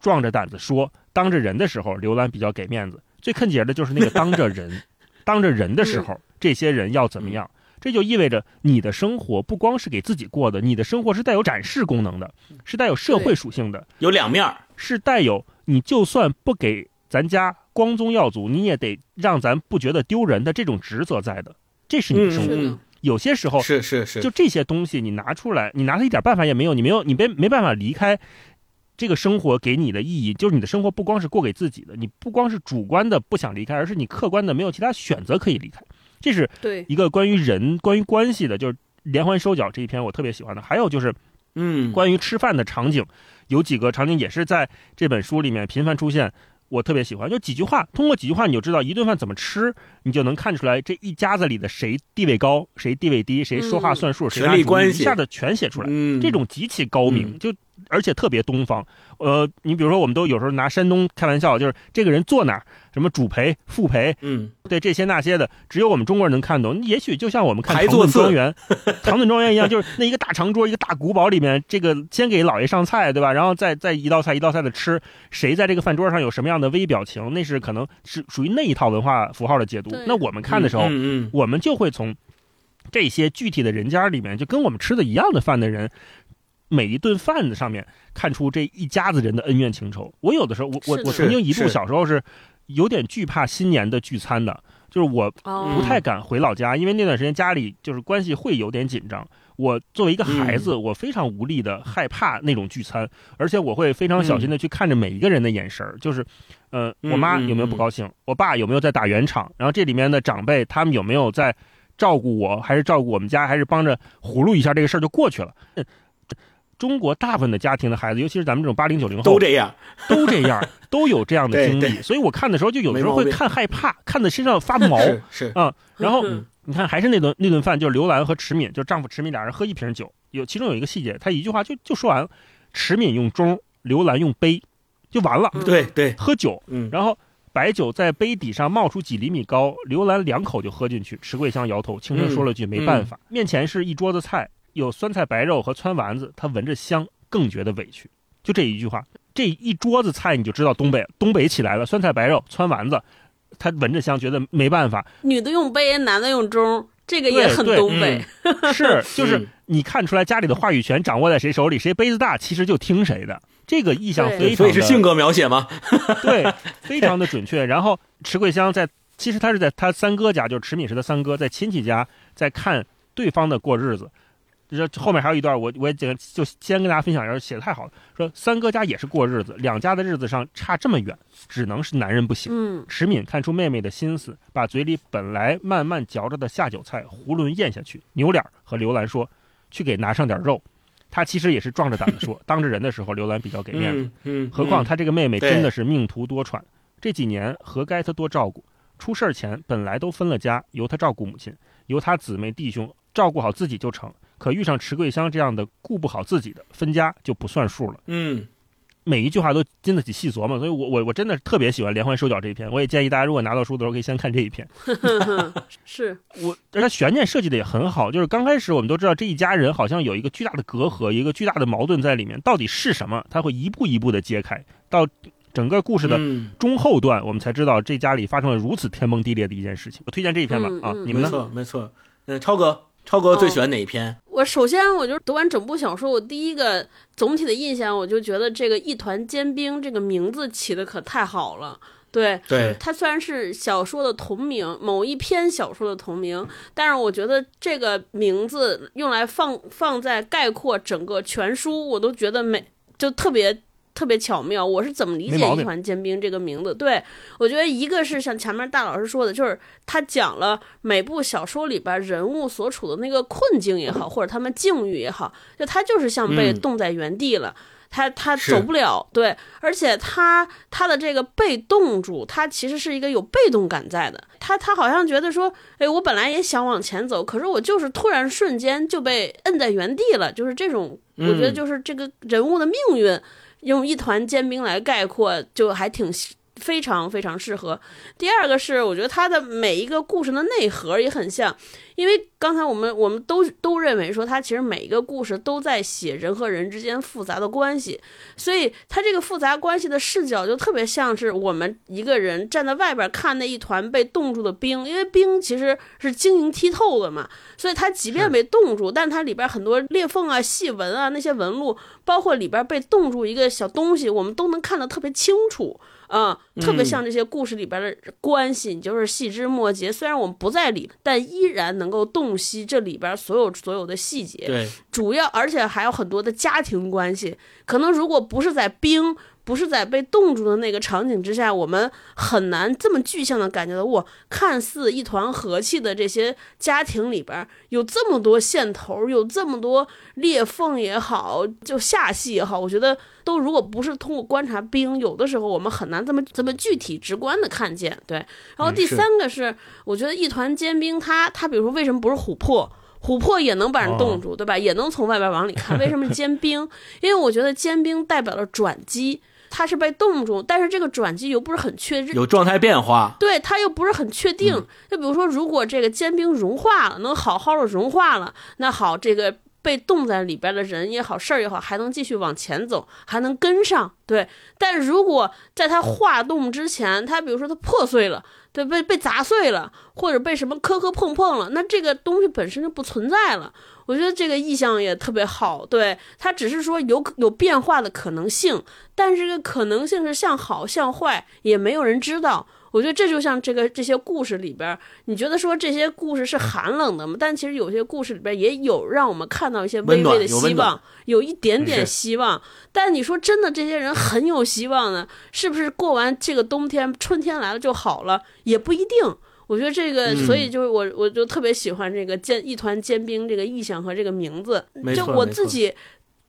壮着胆子说，当着人的时候，刘兰比较给面子。最坑节儿的就是那个当着人，当着人的时候，这些人要怎么样？这就意味着你的生活不光是给自己过的，你的生活是带有展示功能的，是带有社会属性的，有两面儿是带有你就算不给咱家光宗耀祖，你也得让咱不觉得丢人的这种职责在的。这是你的嗯生活。有些时候是是是，就这些东西你拿出来，你拿它一点办法也没有，你没有，你没没办法离开这个生活给你的意义。就是你的生活不光是过给自己的，你不光是主观的不想离开，而是你客观的没有其他选择可以离开。这是对，一个关于人、关于关系的，就是连环收缴这一篇我特别喜欢的。还有就是嗯，关于吃饭的场景，有几个场景也是在这本书里面频繁出现。我特别喜欢，就几句话，通过几句话你就知道一顿饭怎么吃，你就能看出来这一家子里的谁地位高，谁地位低，谁说话算数，谁权力关系一下子全写出来。嗯，这种极其高明，嗯就而且特别东方。呃，你比如说，我们都有时候拿山东开玩笑，就是这个人坐哪儿，什么主陪、副陪，嗯对这些那些的，只有我们中国人能看懂。也许就像我们看唐顿庄园，唐顿庄园一样，就是那一个大长桌，一个大古堡里面，这个先给老爷上菜，对吧？然后再再一道菜一道菜的吃，谁在这个饭桌上有什么样的微表情，那是可能是属于那一套文化符号的解读。那我们看的时候，嗯嗯我们就会从这些具体的人家里面，就跟我们吃的一样的饭的人，每一顿饭的上面看出这一家子人的恩怨情仇。我有的时候，我我我曾经一度小时候是有点惧怕新年的聚餐的，就是我哦不太敢回老家，因为那段时间家里就是关系会有点紧张。我作为一个孩子，我非常无力的害怕那种聚餐，而且我会非常小心的去看着每一个人的眼神儿，就是，呃，嗯我妈有没有不高兴，我爸有没有在打圆场，然后这里面的长辈他们有没有在照顾我，还是照顾我们家，还是帮着葫芦一下这个事儿就过去了。呃中国大部分的家庭的孩子，尤其是咱们这种八零九零后，都这样，都这样，都有这样的经历，所以我看的时候就有的时候会看害怕，看的身上发毛。啊。然后嗯。你看，还是那顿那顿饭，就是刘兰和池敏，就是丈夫池敏俩人喝一瓶酒，有其中有一个细节，他一句话就就说完了，池敏用盅，刘兰用杯，就完了。对对，喝酒，嗯，然后白酒在杯底上冒出几厘米高，刘兰两口就喝进去。迟桂香摇头，轻声说了句：“没办法。面前是一桌子菜，有酸菜白肉和汆丸子，他闻着香，更觉得委屈。就这一句话，这一桌子菜你就知道东北东北起来了，酸菜白肉、汆丸子，他闻着香，觉得没办法。女的用杯，男的用盅，这个也很东北。是，就是嗯你看出来家里的话语权掌握在谁手里，谁杯子大，其实就听谁的。这个意象非常的所以是性格描写吗？对，非常的准确。然后迟桂香在，其实他是在他三哥家，就是迟敏石的三哥，在亲戚家在看对方的过日子。这后面还有一段，我我也简就先跟大家分享一下，写的太好了。说三哥家也是过日子，两家的日子上差这么远，只能是男人不行。嗯，迟敏看出妹妹的心思，把嘴里本来慢慢嚼着的下酒菜囫囵咽下去，扭脸和刘兰说：“去给拿上点肉。”他其实也是壮着胆子说，当着人的时候，刘兰比较给面子。嗯嗯，何况嗯他这个妹妹真的是命途多舛，这几年何该他多照顾？出事儿前本来都分了家，由他照顾母亲，由他姊妹弟兄照顾好自己就成。可遇上迟桂香这样的顾不好自己的，分家就不算数了。嗯每一句话都经得起细琢磨，所以我我我真的特别喜欢连环收脚这一篇。我也建议大家，如果拿到书的时候，可以先看这一篇。是，我而且悬念设计的也很好，就是刚开始我们都知道这一家人好像有一个巨大的隔阂，一个巨大的矛盾在里面，到底是什么？他会一步一步的揭开，到整个故事的嗯中后段，我们才知道这家里发生了如此天崩地裂的一件事情。我推荐这一篇吧，啊，你们呢？没错没错。嗯，超哥，超哥最喜欢哪一篇？我首先我就读完整部小说，我第一个总体的印象，我就觉得这个“一团坚冰”这个名字起的可太好了。对，对，它虽然是小说的同名，某一篇小说的同名，但是我觉得这个名字用来放放在概括整个全书，我都觉得美，就特别特别巧妙。我是怎么理解“没毛病一团坚冰”这个名字？对我觉得一个是像前面大老师说的，就是他讲了每部小说里边人物所处的那个困境也好，或者他们境遇也好，就他就是像被嗯冻在原地了。他他走不了，对，而且他他的这个被冻住，他其实是一个有被动感在的。他他好像觉得说，哎，我本来也想往前走，可是我就是突然瞬间就被摁在原地了，就是这种，我觉得嗯就是这个人物的命运，用一团坚冰来概括，就还挺非常非常适合。第二个是，我觉得它的每一个故事的内核也很像，因为刚才我们我们都都认为说，它其实每一个故事都在写人和人之间复杂的关系，所以它这个复杂关系的视角就特别像是我们一个人站在外边看那一团被冻住的冰，因为冰其实是晶莹剔透的嘛，所以它即便被冻住，但它里边很多裂缝啊、细纹啊那些纹路，包括里边被冻住一个小东西，我们都能看得特别清楚。啊、特别像这些故事里边的关系，你就是细枝末节。虽然我们不在里，但依然能够洞悉这里边所有所有的细节。对，主要而且还有很多的家庭关系。可能如果不是在冰，不是在被冻住的那个场景之下，我们很难这么具象的感觉到，我，看似一团和气的这些家庭里边有这么多线头，有这么多裂缝也好，就下戏也好，我觉得都如果不是通过观察冰，有的时候我们很难这么这么具体直观的看见。对，然后第三个是，我觉得一团坚冰它，它比如说为什么不是琥珀？琥珀也能把人冻住，对吧？也能从外边往里看。为什么坚冰？因为我觉得坚冰代表了转机，它是被冻住，但是这个转机又不是很确认，有状态变化。对，它又不是很确定。就比如说，如果这个坚冰融化了，能好好的融化了，那好，这个被冻在里边的人也好，事儿也好，还能继续往前走，还能跟上。对，但如果在它化冻之前，它比如说它破碎了，对，被被砸碎了，或者被什么磕磕碰碰了，那这个东西本身就不存在了。我觉得这个意象也特别好，对，它只是说有有变化的可能性，但是这个可能性是向好向坏，也没有人知道。我觉得这就像这个这些故事里边，你觉得说这些故事是寒冷的吗？但其实有些故事里边也有让我们看到一些微微的希望，有一点点希望。但你说真的，这些人很有希望呢？是不是过完这个冬天，春天来了就好了？也不一定。我觉得这个，所以就是我，我就特别喜欢这个坚一团坚冰这个意象和这个名字。就我自己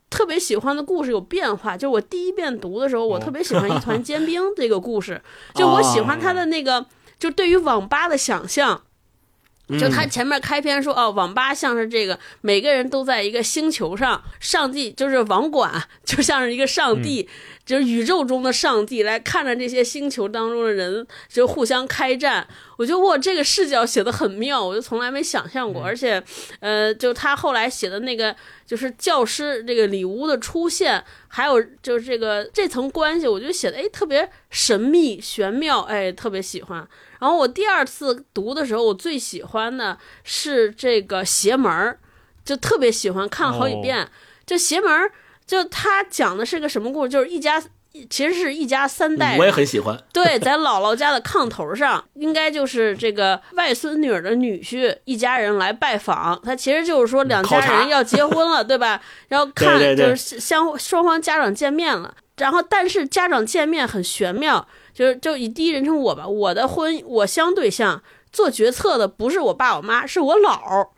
特别喜欢的故事有变化。就我第一遍读的时候，我特别喜欢一团 坚冰这个故事。就我喜欢他的那个，就对于网吧的想象。就他前面开篇说，哦，网吧像是这个，每个人都在一个星球上，上帝就是网管，就像是一个上帝。就是宇宙中的上帝来看着这些星球当中的人，就互相开战。我觉得哇，这个视角写的很妙，我就从来没想象过。而且，呃，就他后来写的那个，就是教师这个里屋的出现，还有就是这个这层关系，我觉得写的哎特别神秘玄妙，哎特别喜欢。然后我第二次读的时候，我最喜欢的是这个邪门儿，就特别喜欢看了好几遍。这邪门儿。就他讲的是个什么故事？就是一家，其实是一家三代。我也很喜欢。对，在姥姥家的炕头上，应该就是这个外孙女儿的女婿一家人来拜访。他其实就是说两家人要结婚了，对吧？然后看就是相双方家长见面了。然后但是家长见面很玄妙，就是就以第一人称我吧，我的婚我相对象做决策的不是我爸我妈，是我姥儿。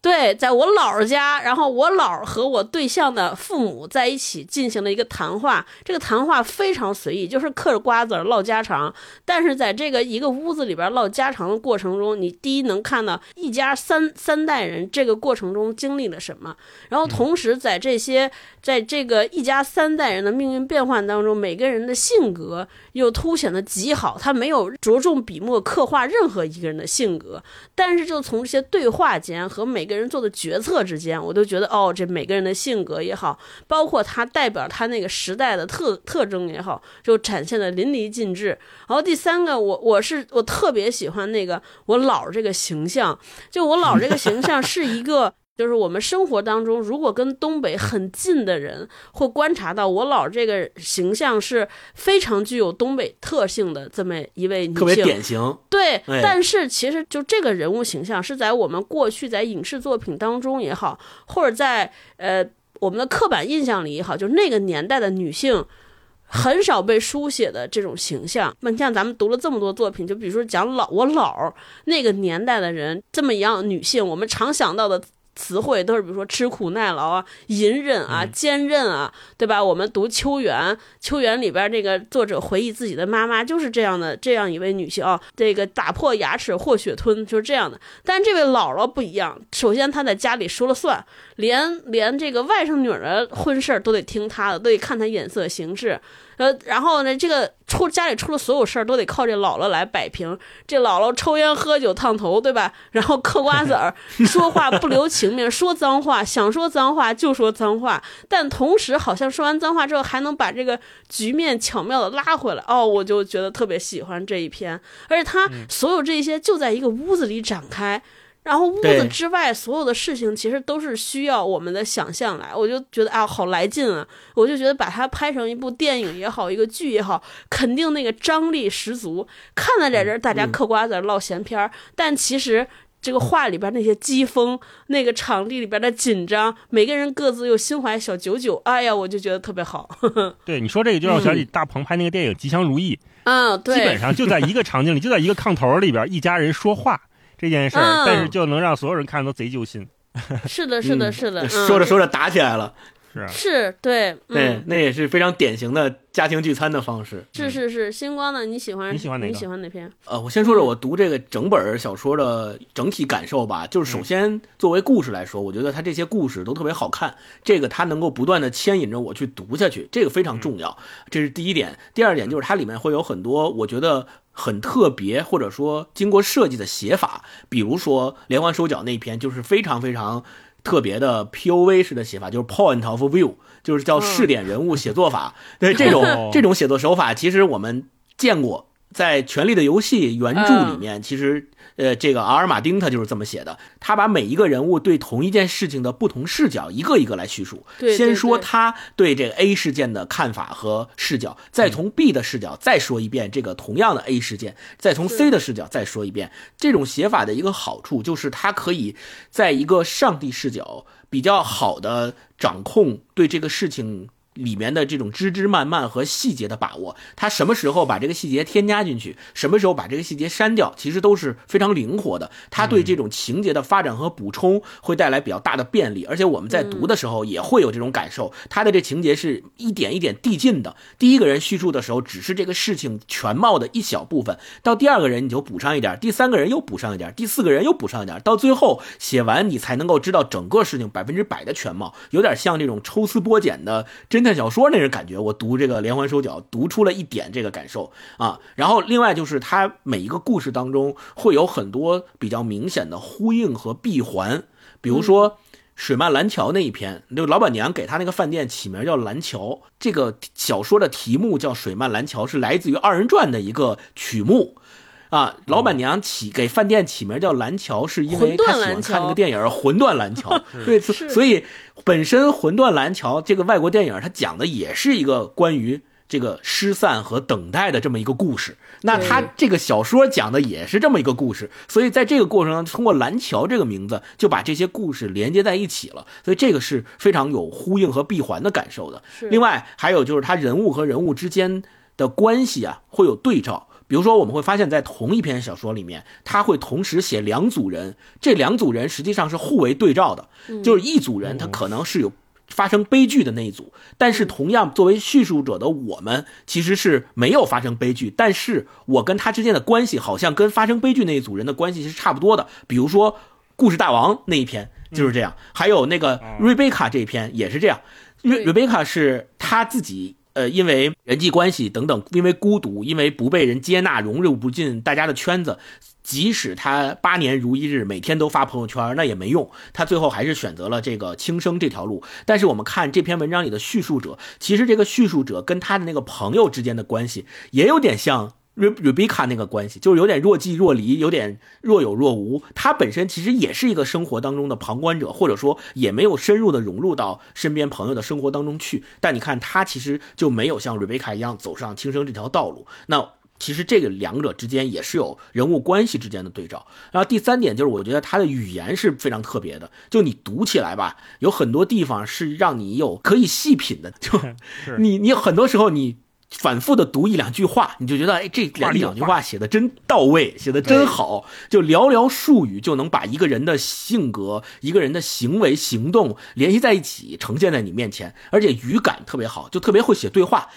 对，在我姥儿家，然后我姥儿和我对象的父母在一起进行了一个谈话。这个谈话非常随意，就是嗑着瓜子唠家常。但是在这个一个屋子里边唠家常的过程中，你第一能看到一家三三代人这个过程中经历了什么，然后同时在这些在这个一家三代人的命运变换当中，每个人的性格又凸显的极好。他没有着重笔墨刻画任何一个人的性格，但是就从这些对话间和每。个人做的决策之间，我都觉得哦，这每个人的性格也好，包括他代表他那个时代的特特征也好，就展现的淋漓尽致。然后第三个，我我是我特别喜欢那个我姥这个形象，就我姥这个形象是一个。就是我们生活当中，如果跟东北很近的人会观察到，我姥这个形象是非常具有东北特性的这么一位女性，特别典型。对，但是其实就这个人物形象是在我们过去在影视作品当中也好，或者在呃我们的刻板印象里也好，就那个年代的女性很少被书写的这种形象。那像咱们读了这么多作品，就比如说讲老我姥那个年代的人这么一样女性，我们常想到的。词汇都是比如说吃苦耐劳啊、隐忍啊、坚韧啊，对吧？我们读《秋园》，《秋园》里边这个作者回忆自己的妈妈就是这样的，这样一位女性啊，这个打破牙齿或血吞，就是这样的。但这位姥姥不一样，首先她在家里说了算，连连这个外甥女儿的婚事儿都得听她的，都得看她眼色行事。呃，然后呢，这个出家里出了所有事儿都得靠这姥姥来摆平。这姥姥抽烟喝酒烫头，对吧？然后嗑瓜子儿，说话不留情面，说脏话，想说脏话就说脏话。但同时，好像说完脏话之后，还能把这个局面巧妙的拉回来。哦，我就觉得特别喜欢这一篇，而且他所有这些就在一个屋子里展开。然后屋子之外所有的事情其实都是需要我们的想象来，我就觉得啊好来劲啊！我就觉得把它拍成一部电影也好，一个剧也好，肯定那个张力十足。看了在这儿大家嗑瓜子唠闲篇儿，但其实这个话里边那些机锋，那个场地里边的紧张，每个人各自又心怀小九九，哎呀，我就觉得特别好。对你说这个就让我想起大鹏拍那个电影《吉祥如意》，嗯，对，基本上就在一个场景里，就在一个炕头里边，一家人说话。这件事儿，但是就能让所有人看都贼揪心。是的，是的，是的。说着说着打起来了，是是，对对，那也是非常典型的。家庭聚餐的方式是是是，星光的？你喜欢你喜欢哪你喜欢哪篇？呃，我先说说我读这个整本小说的整体感受吧。就是首先作为故事来说，我觉得它这些故事都特别好看，这个它能够不断的牵引着我去读下去，这个非常重要。这是第一点。第二点就是它里面会有很多我觉得很特别或者说经过设计的写法，比如说连环手脚那篇就是非常非常。特别的 P O V 式的写法，就是 Point of View，就是叫试点人物写作法。对这种这种写作手法，其实我们见过，在《权力的游戏》原著里面，其实。呃，这个阿尔马丁他就是这么写的，他把每一个人物对同一件事情的不同视角一个一个来叙述。先说他对这个 A 事件的看法和视角，再从 B 的视角再说一遍这个同样的 A 事件，再从 C 的视角再说一遍。这种写法的一个好处就是，它可以在一个上帝视角比较好的掌控对这个事情。里面的这种枝枝蔓蔓和细节的把握，他什么时候把这个细节添加进去，什么时候把这个细节删掉，其实都是非常灵活的。他对这种情节的发展和补充会带来比较大的便利，而且我们在读的时候也会有这种感受。他的这情节是一点一点递进的。第一个人叙述的时候，只是这个事情全貌的一小部分；到第二个人你就补上一点，第三个人又补上一点，第四个人又补上一点，到最后写完你才能够知道整个事情百分之百的全貌。有点像这种抽丝剥茧的侦探。看小说那种感觉，我读这个连环手脚读出了一点这个感受啊。然后另外就是它每一个故事当中会有很多比较明显的呼应和闭环，比如说水漫蓝桥那一篇，就老板娘给他那个饭店起名叫蓝桥。这个小说的题目叫水漫蓝桥，是来自于二人转的一个曲目。啊，老板娘起给饭店起名叫蓝桥，是因为她喜欢看那个电影《魂断蓝桥》。对，所以本身《魂断蓝桥》这个外国电影，它讲的也是一个关于这个失散和等待的这么一个故事。那他这个小说讲的也是这么一个故事，所以在这个过程中，通过蓝桥这个名字，就把这些故事连接在一起了。所以这个是非常有呼应和闭环的感受的。另外还有就是他人物和人物之间的关系啊，会有对照。比如说，我们会发现，在同一篇小说里面，他会同时写两组人，这两组人实际上是互为对照的。就是一组人，他可能是有发生悲剧的那一组，但是同样作为叙述者的我们，其实是没有发生悲剧，但是我跟他之间的关系好像跟发生悲剧那一组人的关系是差不多的。比如说《故事大王》那一篇就是这样，还有那个瑞贝卡这一篇也是这样。瑞瑞贝卡是他自己。呃，因为人际关系等等，因为孤独，因为不被人接纳，融入不进大家的圈子，即使他八年如一日，每天都发朋友圈，那也没用。他最后还是选择了这个轻生这条路。但是我们看这篇文章里的叙述者，其实这个叙述者跟他的那个朋友之间的关系，也有点像。瑞瑞贝卡那个关系就是有点若即若离，有点若有若无。他本身其实也是一个生活当中的旁观者，或者说也没有深入的融入到身边朋友的生活当中去。但你看他其实就没有像瑞贝卡一样走上轻生这条道路。那其实这个两者之间也是有人物关系之间的对照。然后第三点就是，我觉得他的语言是非常特别的，就你读起来吧，有很多地方是让你有可以细品的。就 你你很多时候你。反复的读一两句话，你就觉得哎，这两两句话写的真到位，写的真好。就寥寥数语就能把一个人的性格、一个人的行为、行动联系在一起，呈现在你面前，而且语感特别好，就特别会写对话。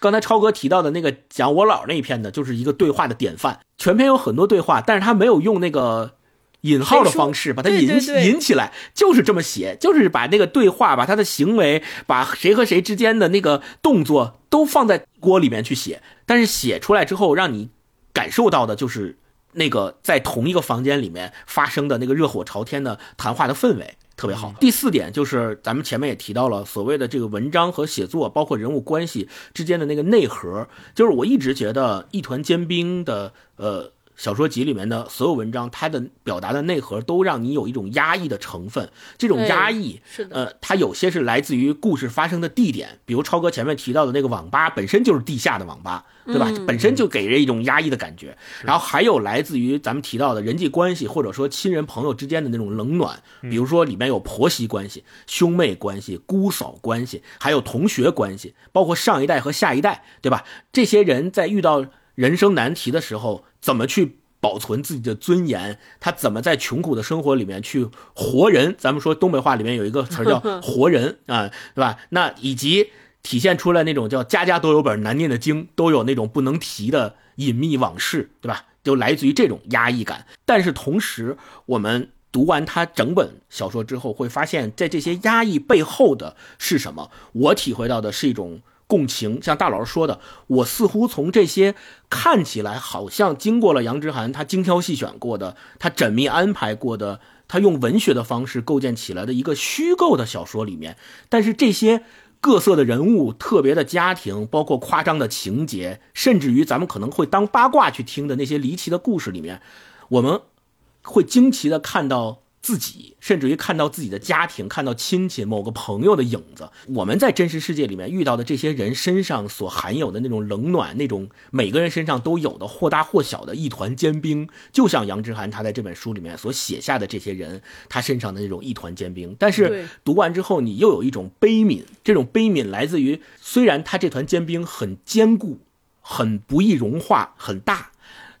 刚才超哥提到的那个讲我姥那一篇的，就是一个对话的典范。全篇有很多对话，但是他没有用那个。引号的方式把它引引起来，就是这么写，就是把那个对话，把他的行为，把谁和谁之间的那个动作都放在锅里面去写。但是写出来之后，让你感受到的就是那个在同一个房间里面发生的那个热火朝天的谈话的氛围，特别好。第四点就是咱们前面也提到了，所谓的这个文章和写作，包括人物关系之间的那个内核，就是我一直觉得一团坚冰的呃。小说集里面的所有文章，它的表达的内核都让你有一种压抑的成分。这种压抑，是的，呃，它有些是来自于故事发生的地点，比如超哥前面提到的那个网吧，本身就是地下的网吧，对吧？本身就给人一种压抑的感觉。然后还有来自于咱们提到的人际关系，或者说亲人朋友之间的那种冷暖，比如说里面有婆媳关系、兄妹关系、姑嫂关系，还有同学关系，包括上一代和下一代，对吧？这些人在遇到人生难题的时候。怎么去保存自己的尊严？他怎么在穷苦的生活里面去活人？咱们说东北话里面有一个词叫 “活人”啊，对吧？那以及体现出来那种叫“家家都有本难念的经”，都有那种不能提的隐秘往事，对吧？就来自于这种压抑感。但是同时，我们读完他整本小说之后，会发现，在这些压抑背后的是什么？我体会到的是一种。共情，像大老师说的，我似乎从这些看起来好像经过了杨之涵他精挑细选过的，他缜密安排过的他用文学的方式构建起来的一个虚构的小说里面，但是这些各色的人物、特别的家庭，包括夸张的情节，甚至于咱们可能会当八卦去听的那些离奇的故事里面，我们会惊奇的看到。自己，甚至于看到自己的家庭，看到亲戚、某个朋友的影子。我们在真实世界里面遇到的这些人身上所含有的那种冷暖，那种每个人身上都有的或大或小的一团坚冰，就像杨之涵他在这本书里面所写下的这些人，他身上的那种一团坚冰。但是读完之后，你又有一种悲悯，这种悲悯来自于虽然他这团坚冰很坚固，很不易融化，很大。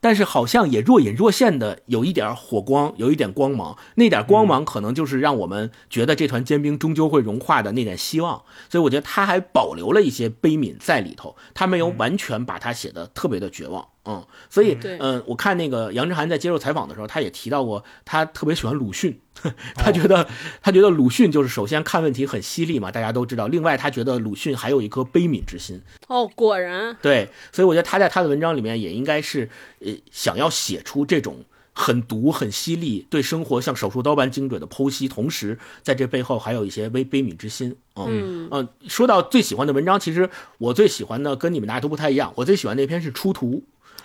但是好像也若隐若现的有一点火光，有一点光芒，那点光芒可能就是让我们觉得这团坚冰终究会融化的那点希望。所以我觉得他还保留了一些悲悯在里头，他没有完全把它写的特别的绝望。嗯，所以，嗯，我看那个杨之涵在接受采访的时候，他也提到过，他特别喜欢鲁迅，他觉得，他觉得鲁迅就是首先看问题很犀利嘛，大家都知道。另外，他觉得鲁迅还有一颗悲悯之心。哦，果然。对，所以我觉得他在他的文章里面也应该是，呃，想要写出这种很毒、很犀利，对生活像手术刀般精准的剖析，同时在这背后还有一些悲悲悯之心。嗯嗯，说到最喜欢的文章，其实我最喜欢的跟你们大家都不太一样，我最喜欢那篇是《出图》。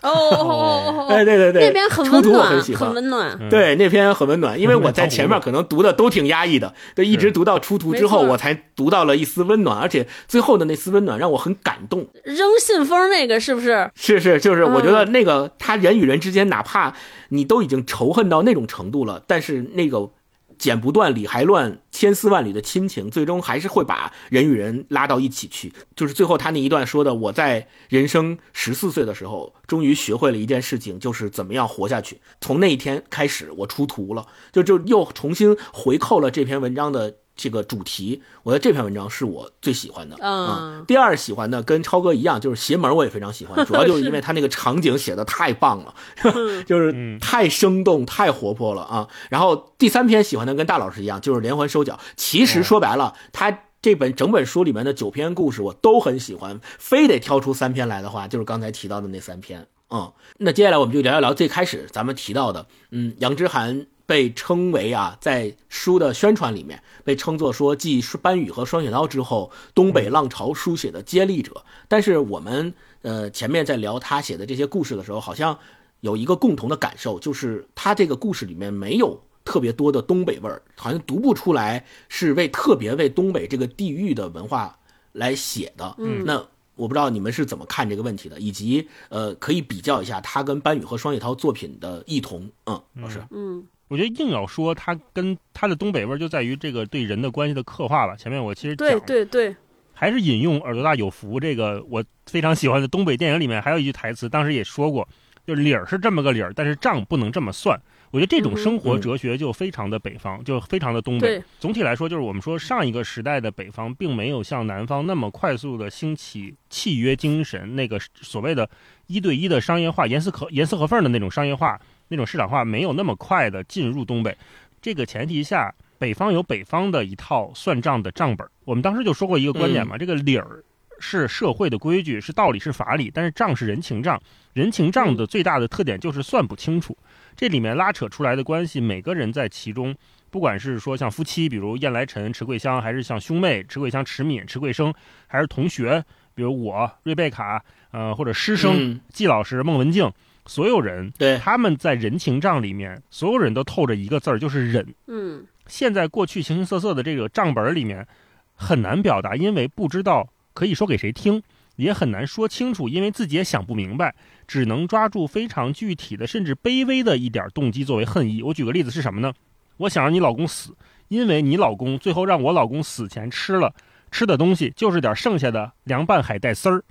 哦，哎，对对对，那边很温暖，很温暖。对，那篇很温暖，因为我在前面可能读的都挺压抑的，对，一直读到出图之后，我才读到了一丝温暖，而且最后的那丝温暖让我很感动。扔信封那个是不是？是是，就是我觉得那个他人与人之间，哪怕你都已经仇恨到那种程度了，但是那个。剪不断，理还乱，千丝万缕的亲情，最终还是会把人与人拉到一起去。就是最后他那一段说的：“我在人生十四岁的时候，终于学会了一件事情，就是怎么样活下去。从那一天开始，我出徒了，就就又重新回扣了这篇文章的。”这个主题，我觉得这篇文章是我最喜欢的啊。第二喜欢的跟超哥一样，就是邪门，我也非常喜欢，主要就是因为他那个场景写的太棒了，就是太生动、太活泼了啊。然后第三篇喜欢的跟大老师一样，就是连环收缴。其实说白了，他这本整本书里面的九篇故事我都很喜欢，非得挑出三篇来的话，就是刚才提到的那三篇。嗯，那接下来我们就聊一聊最开始咱们提到的，嗯，杨之涵。被称为啊，在书的宣传里面被称作说继班宇和双雪涛之后，东北浪潮书写的接力者。但是我们呃前面在聊他写的这些故事的时候，好像有一个共同的感受，就是他这个故事里面没有特别多的东北味儿，好像读不出来是为特别为东北这个地域的文化来写的。嗯，那我不知道你们是怎么看这个问题的，以及呃可以比较一下他跟班宇和双雪涛作品的异同。嗯，老师，嗯。我觉得硬要说它跟它的东北味儿，就在于这个对人的关系的刻画吧。前面我其实对对对，还是引用耳朵大有福这个我非常喜欢的东北电影里面还有一句台词，当时也说过，就理儿是这么个理儿，但是账不能这么算。我觉得这种生活哲学就非常的北方，就非常的东北。总体来说，就是我们说上一个时代的北方，并没有像南方那么快速的兴起契约精神，那个所谓的一对一的商业化，严丝合严丝合缝的那种商业化。那种市场化没有那么快的进入东北，这个前提下，北方有北方的一套算账的账本。我们当时就说过一个观点嘛，这个理儿是社会的规矩，是道理，是法理，但是账是人情账。人情账的最大的特点就是算不清楚，这里面拉扯出来的关系，每个人在其中，不管是说像夫妻，比如燕来臣、迟桂香，还是像兄妹，迟桂香、迟敏、迟桂生，还是同学，比如我瑞贝卡，呃，或者师生季老师孟文静。所有人对他们在人情账里面，所有人都透着一个字儿，就是忍。嗯，现在过去形形色色的这个账本里面很难表达，因为不知道可以说给谁听，也很难说清楚，因为自己也想不明白，只能抓住非常具体的，甚至卑微的一点动机作为恨意。我举个例子是什么呢？我想让你老公死，因为你老公最后让我老公死前吃了吃的东西，就是点剩下的凉拌海带丝儿，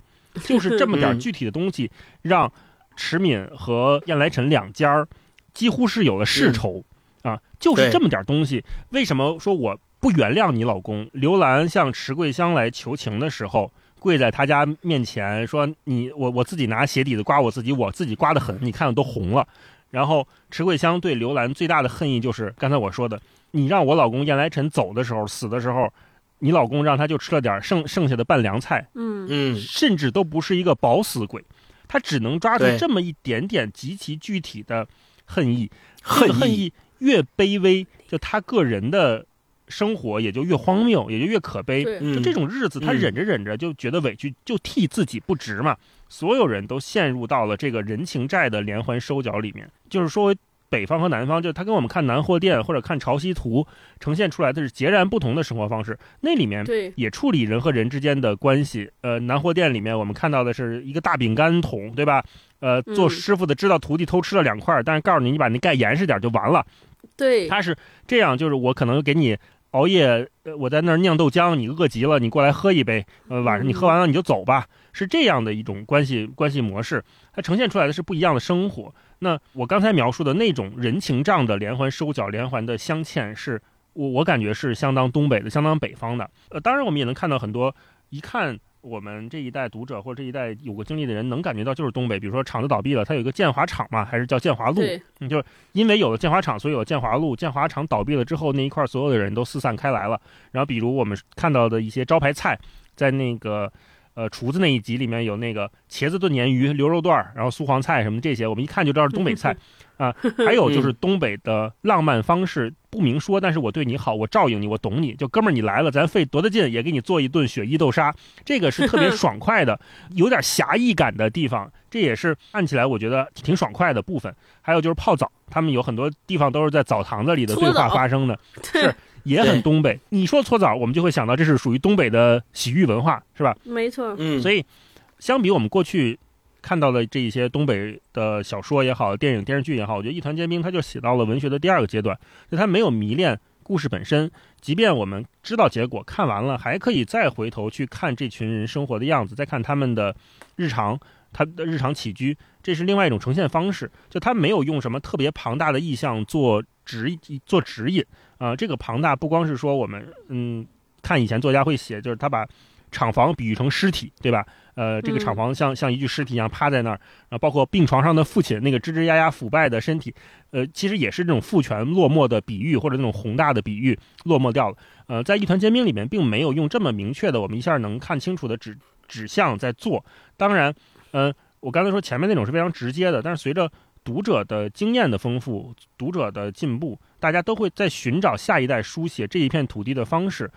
就是这么点具体的东西让。迟敏和燕来臣两家儿几乎是有了世仇，啊，就是这么点东西。为什么说我不原谅你老公？刘兰向池桂香来求情的时候，跪在他家面前说：“你我我自己拿鞋底子刮我自己，我自己刮的很，你看都红了。”然后迟桂香对刘兰最大的恨意就是刚才我说的，你让我老公燕来臣走的时候，死的时候，你老公让他就吃了点剩剩下的拌凉菜，嗯嗯，甚至都不是一个饱死鬼。他只能抓住这么一点点极其具体的恨意，恨恨意越卑微，就他个人的生活也就越荒谬，也就越可悲。就这种日子，他嗯忍着忍着就觉得委屈，就替自己不值嘛。所有人都陷入到了这个人情债的连环收缴里面。就是说，北方和南方，就他跟我们看南货店或者看潮汐图呈现出来的是截然不同的生活方式。那里面，也处理人和人之间的关系。呃，南货店里面我们看到的是一个大饼干桶，对吧？呃，做嗯师傅的知道徒弟偷吃了两块，但是告诉你，你把那盖严实点就完了。对，他是这样，就是我可能给你熬夜，呃我在那儿酿豆浆，你饿极了，你过来喝一杯，呃，晚上你喝完了你就走吧，是这样的一种关系关系模式，它呈现出来的是不一样的生活。那我刚才描述的那种人情账的连环收缴、连环的镶嵌，是我我感觉是相当东北的、相当北方的。呃，当然我们也能看到很多，一看我们这一代读者或者这一代有过经历的人，能感觉到就是东北，比如说厂子倒闭了，它有一个建华厂嘛，还是叫建华路，对，嗯，就是因为有了建华厂，所以有建华路。建华厂倒闭了之后，那一块儿所有的人都四散开来了。然后，比如我们看到的一些招牌菜，在那个呃厨子那一集里面有那个茄子炖鲶鱼、牛肉段儿，然后苏黄菜什么这些，我们一看就知道是东北菜 啊。还有就是东北的浪漫方式，不明说，但是我对你好，我照应你，我懂你，就哥们儿你来了，咱费多大劲也给你做一顿雪衣豆沙，这个是特别 爽快的，有点侠义感的地方，这也是按起来我觉得挺爽快的部分。还有就是泡澡，他们有很多地方都是在澡堂子里的对话发生的，是也很东北。你说搓澡，我们就会想到这是属于东北的洗浴文化，是吧？没错，嗯，所以，相比我们过去看到的这一些东北的小说也好、电影电视剧也好，我觉得《一团结冰》它就写到了文学的第二个阶段，就它没有迷恋故事本身，即便我们知道结果，看完了还可以再回头去看这群人生活的样子，再看他们的日常。他的日常起居，这是另外一种呈现方式。就他没有用什么特别庞大的意象做指做指引啊、这个庞大不光是说我们嗯看以前作家会写，就是他把厂房比喻成尸体，对吧？呃，这个嗯厂房像像一具尸体一样趴在那儿，然后包括病床上的父亲那个吱吱呀呀腐败的身体，呃，其实也是这种父权落寞的比喻或者那种宏大的比喻落寞掉了。呃，在《一团煎饼》里面，并没有用这么明确的，我们一下能看清楚的指指向在做。当然，呃，我刚才说前面那种是非常直接的，但是随着读者的经验的丰富，读者的进步，大家都会在寻找下一代书写这一片土地的方式，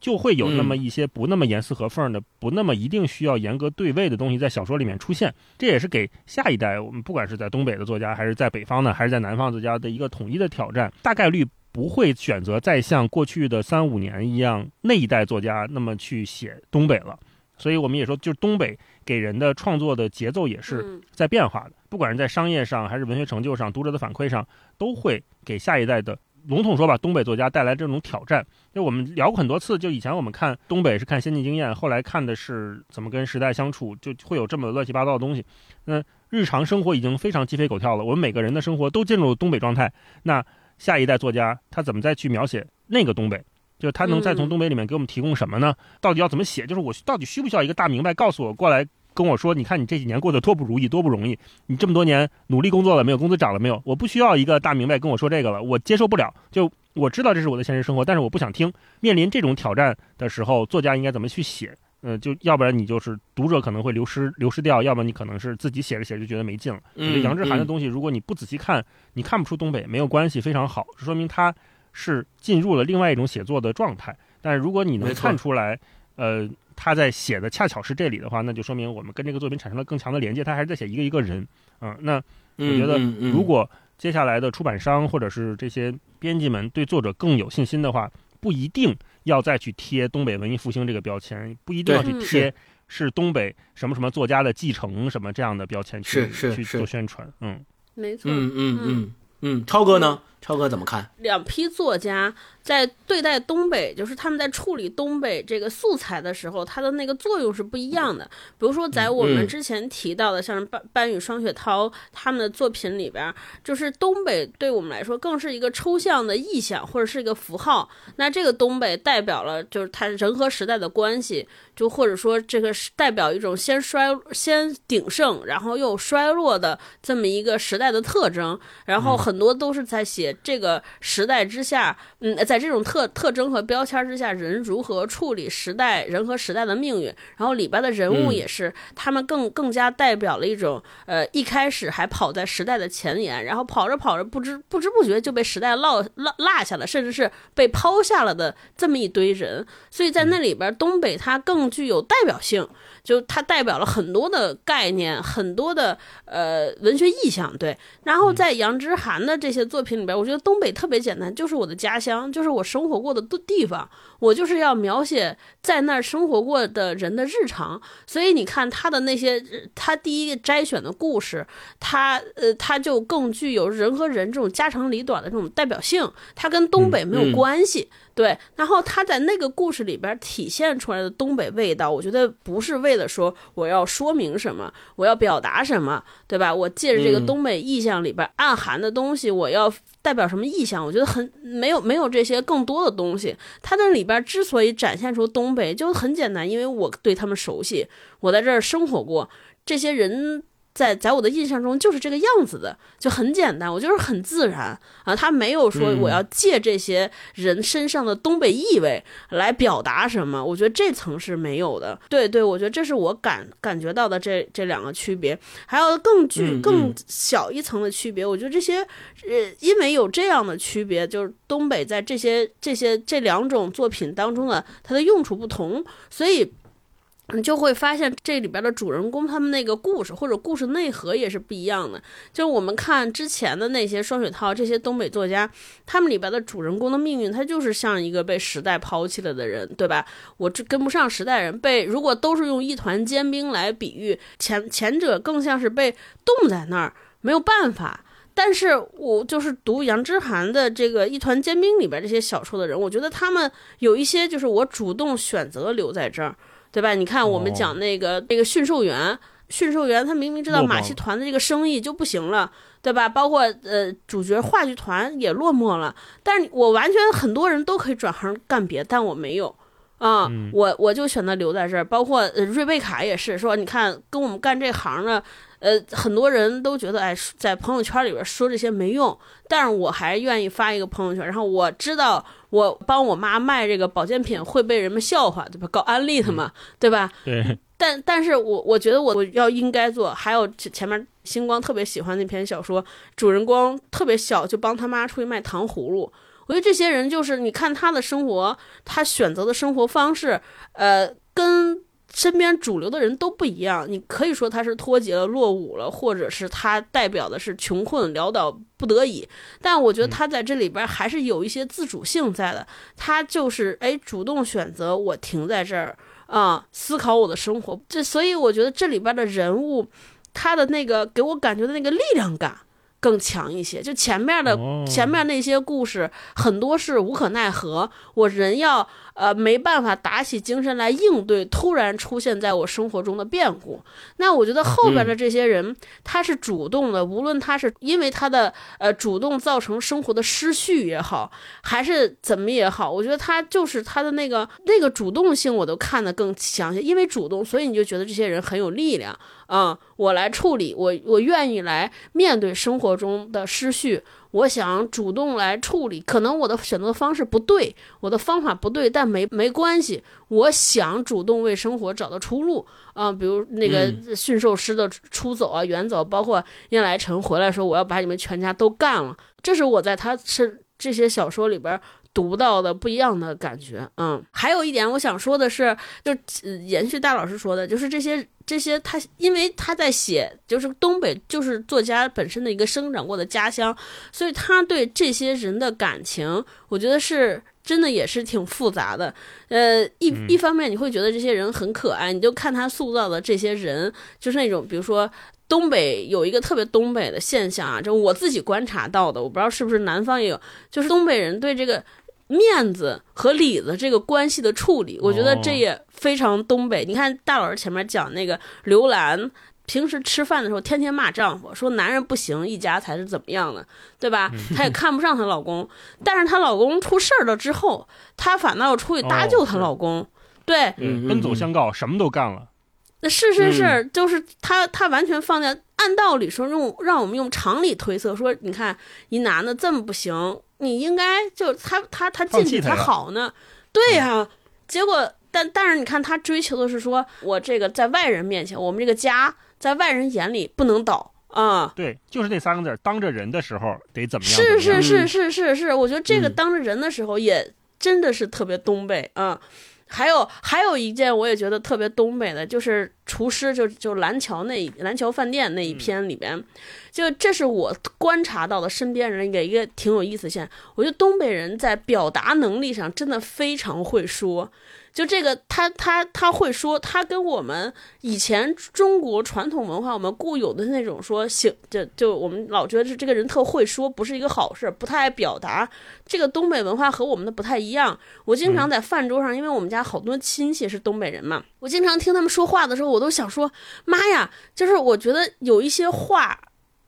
就会有那么一些不那么严丝合缝的、不那么一定需要严格对位的东西在小说里面出现。这也是给下一代，我们不管是在东北的作家，还是在北方的，还是在南方作家的一个统一的挑战。大概率不会选择再像过去的三五年一样，那一代作家那么去写东北了。所以我们也说，就是东北给人的创作的节奏也是嗯在变化的，不管是在商业上，还是文学成就上，读者的反馈上，都会给下一代的笼统说吧，东北作家带来这种挑战。就我们聊过很多次，就以前我们看东北是看先进经验，后来看的是怎么跟时代相处，就会有这么乱七八糟的东西。那日常生活已经非常鸡飞狗跳了，我们每个人的生活都进入东北状态。那下一代作家他怎么再去描写那个东北？就是他能再从嗯东北里面给我们提供什么呢？到底要怎么写？就是我到底需不需要一个大明白告诉我过来跟我说，你看你这几年过得多不如意，多不容易，你这么多年努力工作了没有？工资涨了没有？我不需要一个大明白跟我说这个了，我接受不了。就我知道这是我的现实生活，但是我不想听。面临这种挑战的时候，作家应该怎么去写？呃，就要不然你就是读者可能会流失流失掉，要么你可能是自己写着写着就觉得没劲了。嗯杨志涵的嗯东西，如果你不仔细看，你看不出东北没有关系，非常好，说明他是进入了另外一种写作的状态。但是如果你能看出来，呃，他在写的恰巧是这里的话，那就说明我们跟这个作品产生了更强的连接，他还是在写一个一个人。嗯，那我觉得如果接下来的出版商或者是这些编辑们对作者更有信心的话，不一定要再去贴东北文艺复兴这个标签，不一定要去贴是。东北什么什么作家的继承什么这样的标签去去是是是。做宣传。嗯，没错，嗯嗯嗯。嗯，超哥呢？超哥怎么看？两批作家在对待东北，就是他们在处理东北这个素材的时候，它的那个作用是不一样的。比如说，在我们嗯之前提到的，像是班班宇、双雪涛他们的作品里边，就是东北对我们来说更是一个抽象的意象或者是一个符号。那这个东北代表了就是它人和时代的关系，就或者说这个是代表一种先衰先鼎盛，然后又衰落的这么一个时代的特征。然后很多都是在写解这个时代之下，嗯，在这种特特征和标签之下，人如何处理时代人和时代的命运。然后里边的人物也是，他们更更加代表了一种，呃，一开始还跑在时代的前沿，然后跑着跑着不知不知不觉就被时代落落落下了，甚至是被抛下了的这么一堆人。所以在那里边，东北它更具有代表性。就它代表了很多的概念，很多的呃文学意象，对。然后在杨之涵的这些作品里边，我觉得东北特别简单，就是我的家乡，就是我生活过的地方，我就是要描写在那儿生活过的人的日常。所以你看他的那些，他第一个摘选的故事，他呃他就更具有人和人这种家长里短的这种代表性，他跟东北没有关系。对，然后他在那个故事里边体现出来的东北味道，我觉得不是为了说我要说明什么，我要表达什么，对吧？我借着这个东北意象里边暗含的东西，我要代表什么意象？我觉得很没有没有这些更多的东西。他那里边之所以展现出东北，就很简单，因为我对他们熟悉，我在这儿生活过，这些人。在在我的印象中就是这个样子的，就很简单，我就是很自然啊。他没有说我要借这些人身上的东北意味来表达什么，我觉得这层是没有的。对对，我觉得这是我感感觉到的这这两个区别，还有更具更小一层的区别。我觉得这些呃，因为有这样的区别，就是东北在这些这些这两种作品当中的它的用处不同，所以。你就会发现这里边的主人公他们那个故事或者故事内核也是不一样的。就是我们看之前的那些双雪涛这些东北作家，他们里边的主人公的命运，他就是像一个被时代抛弃了的人，对吧？我这跟不上时代人，被如果都是用一团坚冰来比喻，前前者更像是被冻在那儿没有办法。但是我就是读杨之涵的这个一团坚冰里边这些小说的人，我觉得他们有一些就是我主动选择留在这儿。对吧？你看，我们讲那个那个驯兽员，驯兽员他明明知道马戏团的这个生意就不行了，对吧？包括呃主角话剧团也落寞了，但是我完全很多人都可以转行干别，但我没有啊，我我就选择留在这儿。包括呃瑞贝卡也是说，你看跟我们干这行的，呃很多人都觉得哎，在朋友圈里边说这些没用，但是我还愿意发一个朋友圈，然后我知道。我帮我妈卖这个保健品会被人们笑话，对吧？搞安利的嘛，对吧？对。但但是我我觉得我我要应该做。还有前面星光特别喜欢那篇小说，主人公特别小就帮他妈出去卖糖葫芦。我觉得这些人就是你看他的生活，他选择的生活方式，呃，跟。身边主流的人都不一样，你可以说他是脱节了、落伍了，或者是他代表的是穷困潦倒、不得已。但我觉得他在这里边还是有一些自主性在的，他就是哎主动选择我停在这儿啊，思考我的生活。这所以我觉得这里边的人物，他的那个给我感觉的那个力量感更强一些。就前面的前面那些故事很多是无可奈何，我人要。呃，没办法打起精神来应对突然出现在我生活中的变故。那我觉得后边的这些人，他是主动的，无论他是因为他的呃主动造成生活的失序也好，还是怎么也好，我觉得他就是他的那个那个主动性，我都看得更详细。因为主动，所以你就觉得这些人很有力量啊！我来处理，我我愿意来面对生活中的失序。我想主动来处理，可能我的选择方式不对，我的方法不对，但没没关系。我想主动为生活找到出路啊，比如那个驯兽师的出走啊、远走，包括燕来臣回来说我要把你们全家都干了，这是我在他是这些小说里边。读到的不一样的感觉，嗯，还有一点我想说的是，就延续大老师说的，就是这些这些他，因为他在写，就是东北就是作家本身的一个生长过的家乡，所以他对这些人的感情，我觉得是真的也是挺复杂的。呃，一一方面你会觉得这些人很可爱，你就看他塑造的这些人，就是那种比如说。东北有一个特别东北的现象啊，就我自己观察到的，我不知道是不是南方也有，就是东北人对这个面子和里子这个关系的处理，我觉得这也非常东北。你看大老师前面讲那个刘兰，平时吃饭的时候天天骂丈夫，说男人不行，一家才是怎么样的，对吧？她也看不上她老公，但是她老公出事儿了之后，她反倒出去搭救她老公，对，奔走相告，什么都干了。那是是是，就是他他完全放在，按道理说用让我们用常理推测说，你看一男的这么不行，你应该就他他他进去才好呢，对呀。结果但但是你看他追求的是说我这个在外人面前，我们这个家在外人眼里不能倒啊。对，就是那三个字，当着人的时候得怎么样？是是是是是是，我觉得这个当着人的时候也真的是特别东北啊。还有还有一件我也觉得特别东北的，就是厨师，就就蓝桥那蓝桥饭店那一篇里边，就这是我观察到的身边人给一个挺有意思现，我觉得东北人在表达能力上真的非常会说。就这个，他他他会说，他跟我们以前中国传统文化，我们固有的那种说，行，就就我们老觉得是这个人特会说，不是一个好事，不太爱表达。这个东北文化和我们的不太一样。我经常在饭桌上，因为我们家好多亲戚是东北人嘛，我经常听他们说话的时候，我都想说，妈呀，就是我觉得有一些话，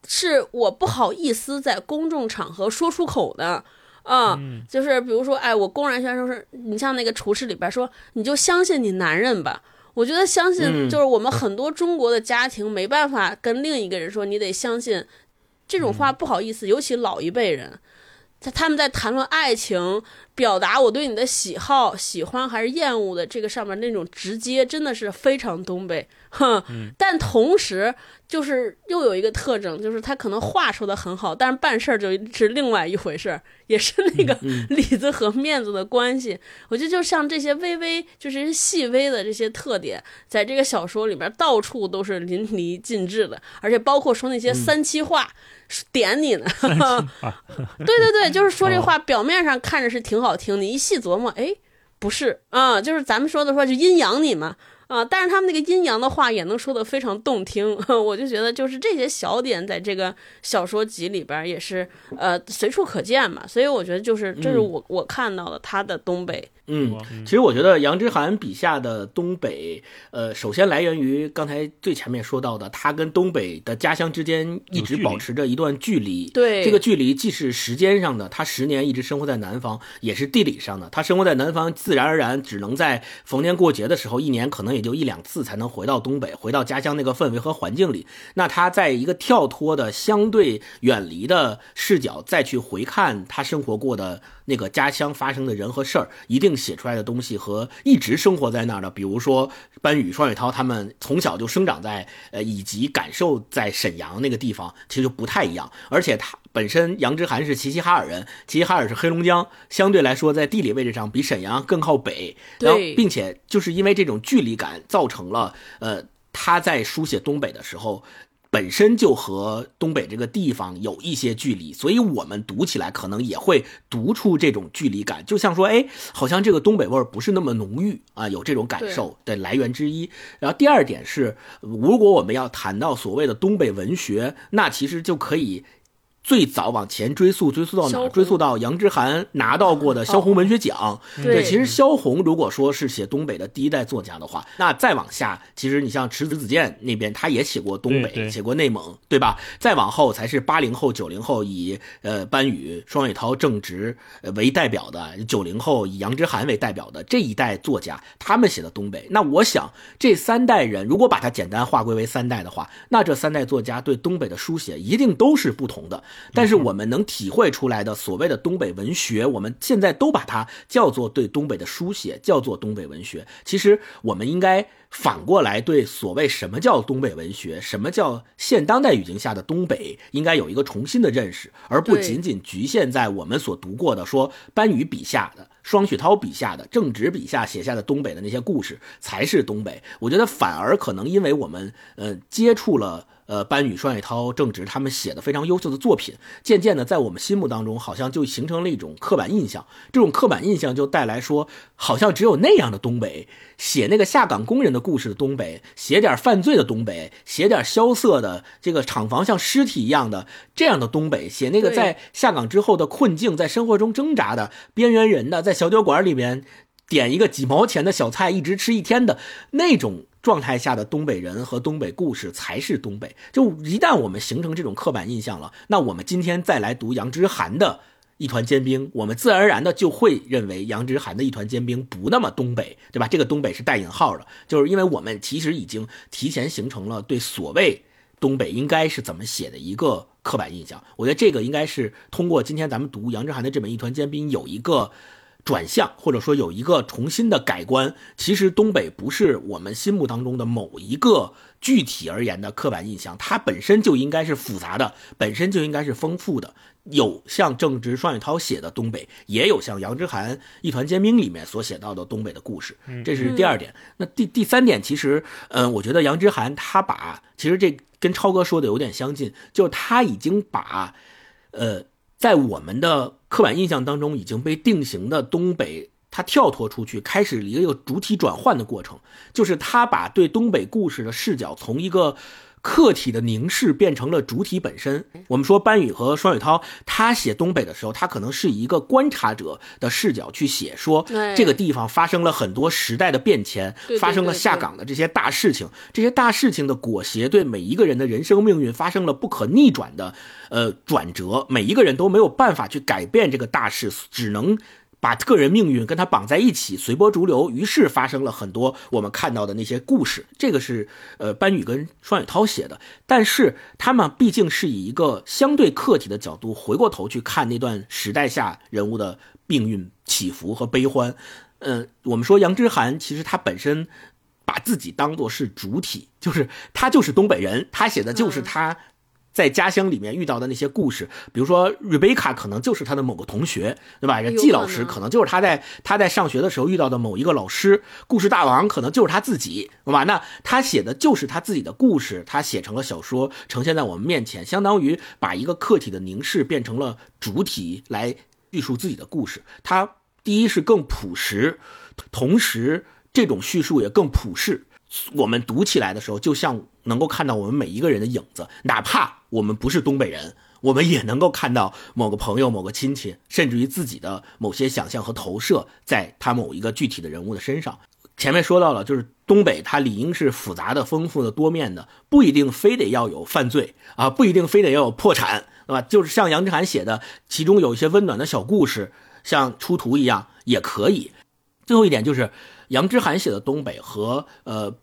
是我不好意思在公众场合说出口的。啊，就是比如说，哎，我公然宣称是，你像那个厨师里边说，你就相信你男人吧。我觉得相信就是我们很多中国的家庭没办法跟另一个人说，你得相信，这种话不好意思，尤其老一辈人，他他们在谈论爱情。表达我对你的喜好、喜欢还是厌恶的这个上面那种直接，真的是非常东北，哼。但同时，就是又有一个特征，就是他可能话说的很好，但是办事儿就是另外一回事儿，也是那个里子和面子的关系。我觉得就像这些微微就是细微的这些特点，在这个小说里面到处都是淋漓尽致的，而且包括说那些三七话。点你呢？对对对，就是说这话，表面上看着是挺好听，你一细琢磨，哎，不是啊，就是咱们说的说就阴阳你嘛。啊！但是他们那个阴阳的话也能说得非常动听，我就觉得就是这些小点在这个小说集里边也是呃随处可见嘛，所以我觉得就是这是我我看到的他的东北。嗯，其实我觉得杨之涵笔下的东北，呃，首先来源于刚才最前面说到的，他跟东北的家乡之间一直保持着一段距离。对，这个距离既是时间上的，他十年一直生活在南方，也是地理上的，他生活在南方，自然而然只能在逢年过节的时候，一年可能也就一两次才能回到东北，回到家乡那个氛围和环境里。那他在一个跳脱的、相对远离的视角再去回看他生活过的。那个家乡发生的人和事儿，一定写出来的东西和一直生活在那儿的，比如说班宇、双雪涛他们从小就生长在呃，以及感受在沈阳那个地方，其实就不太一样。而且他本身杨之涵是齐齐哈尔人，齐齐哈尔是黑龙江，相对来说在地理位置上比沈阳更靠北。然后，并且就是因为这种距离感，造成了呃他在书写东北的时候。本身就和东北这个地方有一些距离，所以我们读起来可能也会读出这种距离感，就像说，哎，好像这个东北味儿不是那么浓郁啊，有这种感受的来源之一。然后第二点是，如果我们要谈到所谓的东北文学，那其实就可以。最早往前追溯，追溯到哪？追溯到杨之涵拿到过的萧红文学奖。对，其实萧红如果说是写东北的第一代作家的话，那再往下，其实你像池子子健那边，他也写过东北，写过内蒙，对吧？再往后才是八零后、九零后，以呃班宇、双雪涛、郑直为代表的九零后，以杨之涵为代表的这一代作家，他们写的东北。那我想，这三代人如果把它简单划归为三代的话，那这三代作家对东北的书写一定都是不同的。但是我们能体会出来的所谓的东北文学，我们现在都把它叫做对东北的书写，叫做东北文学。其实我们应该反过来对所谓什么叫东北文学，什么叫现当代语境下的东北，应该有一个重新的认识，而不仅仅局限在我们所读过的说班宇笔下的、双雪涛笔下的、郑直笔下写下的东北的那些故事才是东北。我觉得反而可能因为我们呃接触了。呃，班宇、双雪涛、郑直他们写的非常优秀的作品，渐渐的在我们心目当中，好像就形成了一种刻板印象。这种刻板印象就带来说，好像只有那样的东北，写那个下岗工人的故事的东北，写点犯罪的东北，写点萧瑟的这个厂房像尸体一样的这样的东北，写那个在下岗之后的困境，在生活中挣扎的边缘人的，在小酒馆里面点一个几毛钱的小菜，一直吃一天的那种。状态下的东北人和东北故事才是东北。就一旦我们形成这种刻板印象了，那我们今天再来读杨之涵的一团煎饼，我们自然而然的就会认为杨之涵的一团煎饼不那么东北，对吧？这个东北是带引号的，就是因为我们其实已经提前形成了对所谓。东北应该是怎么写的一个刻板印象。我觉得这个应该是通过今天咱们读杨之涵的这本《一团坚冰》有一个。转向，或者说有一个重新的改观。其实东北不是我们心目当中的某一个具体而言的刻板印象，它本身就应该是复杂的，本身就应该是丰富的。有像郑直、双雪涛写的东北，也有像杨之涵《一团坚冰》里面所写到的东北的故事。这是第二点。那第第三点，其实，嗯，我觉得杨之涵他把，其实这跟超哥说的有点相近，就是他已经把，呃。在我们的刻板印象当中已经被定型的东北，它跳脱出去，开始一个主体转换的过程，就是他把对东北故事的视角从一个。客体的凝视变成了主体本身。我们说班宇和双雪涛，他写东北的时候，他可能是以一个观察者的视角去写，说这个地方发生了很多时代的变迁，发生了下岗的这些大事情，这些大事情的裹挟对每一个人的人生命运发生了不可逆转的呃转折，每一个人都没有办法去改变这个大事，只能。把个人命运跟他绑在一起，随波逐流，于是发生了很多我们看到的那些故事。这个是呃班宇跟双雪涛写的，但是他们毕竟是以一个相对客体的角度回过头去看那段时代下人物的命运起伏和悲欢。嗯，我们说杨之涵其实他本身把自己当做是主体，就是他就是东北人，他写的就是他。在家乡里面遇到的那些故事，比如说瑞贝卡可能就是他的某个同学，对吧？季老师可能就是他在他在上学的时候遇到的某一个老师。故事大王可能就是他自己，对吧？那他写的就是他自己的故事，他写成了小说，呈现在我们面前，相当于把一个客体的凝视变成了主体来叙述自己的故事。他第一是更朴实，同时这种叙述也更普世。我们读起来的时候，就像能够看到我们每一个人的影子，哪怕。我们不是东北人，我们也能够看到某个朋友、某个亲戚，甚至于自己的某些想象和投射，在他某一个具体的人物的身上。前面说到了，就是东北它理应是复杂的、丰富的、多面的，不一定非得要有犯罪啊，不一定非得要有破产，对吧？就是像杨之涵写的，其中有一些温暖的小故事，像出图一样也可以。最后一点就是杨之涵写的东北和呃。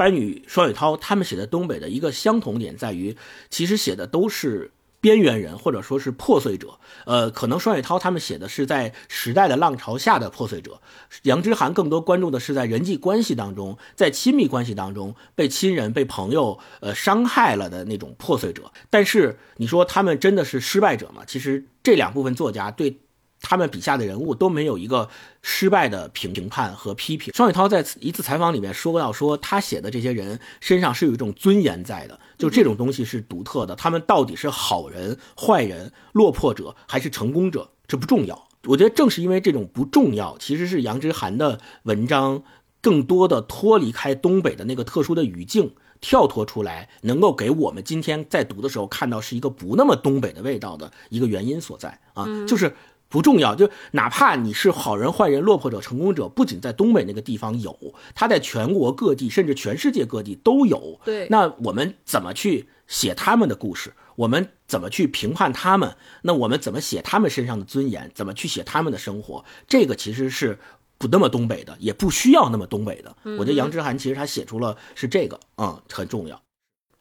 班宇、双雪涛他们写的东北的一个相同点在于，其实写的都是边缘人或者说是破碎者。呃，可能双雪涛他们写的是在时代的浪潮下的破碎者，杨之涵更多关注的是在人际关系当中，在亲密关系当中被亲人、被朋友呃伤害了的那种破碎者。但是你说他们真的是失败者吗？其实这两部分作家对。他们笔下的人物都没有一个失败的评评判和批评。双雪涛在一次采访里面说到，说他写的这些人身上是有一种尊严在的，就这种东西是独特的。他们到底是好人、坏人、落魄者还是成功者，这不重要。我觉得正是因为这种不重要，其实是杨之涵的文章更多的脱离开东北的那个特殊的语境，跳脱出来，能够给我们今天在读的时候看到是一个不那么东北的味道的一个原因所在啊，就是。不重要，就哪怕你是好人、坏人、落魄者、成功者，不仅在东北那个地方有，他在全国各地，甚至全世界各地都有。对，那我们怎么去写他们的故事？我们怎么去评判他们？那我们怎么写他们身上的尊严？怎么去写他们的生活？这个其实是不那么东北的，也不需要那么东北的。我觉得杨之涵其实他写出了是这个，嗯，很重要。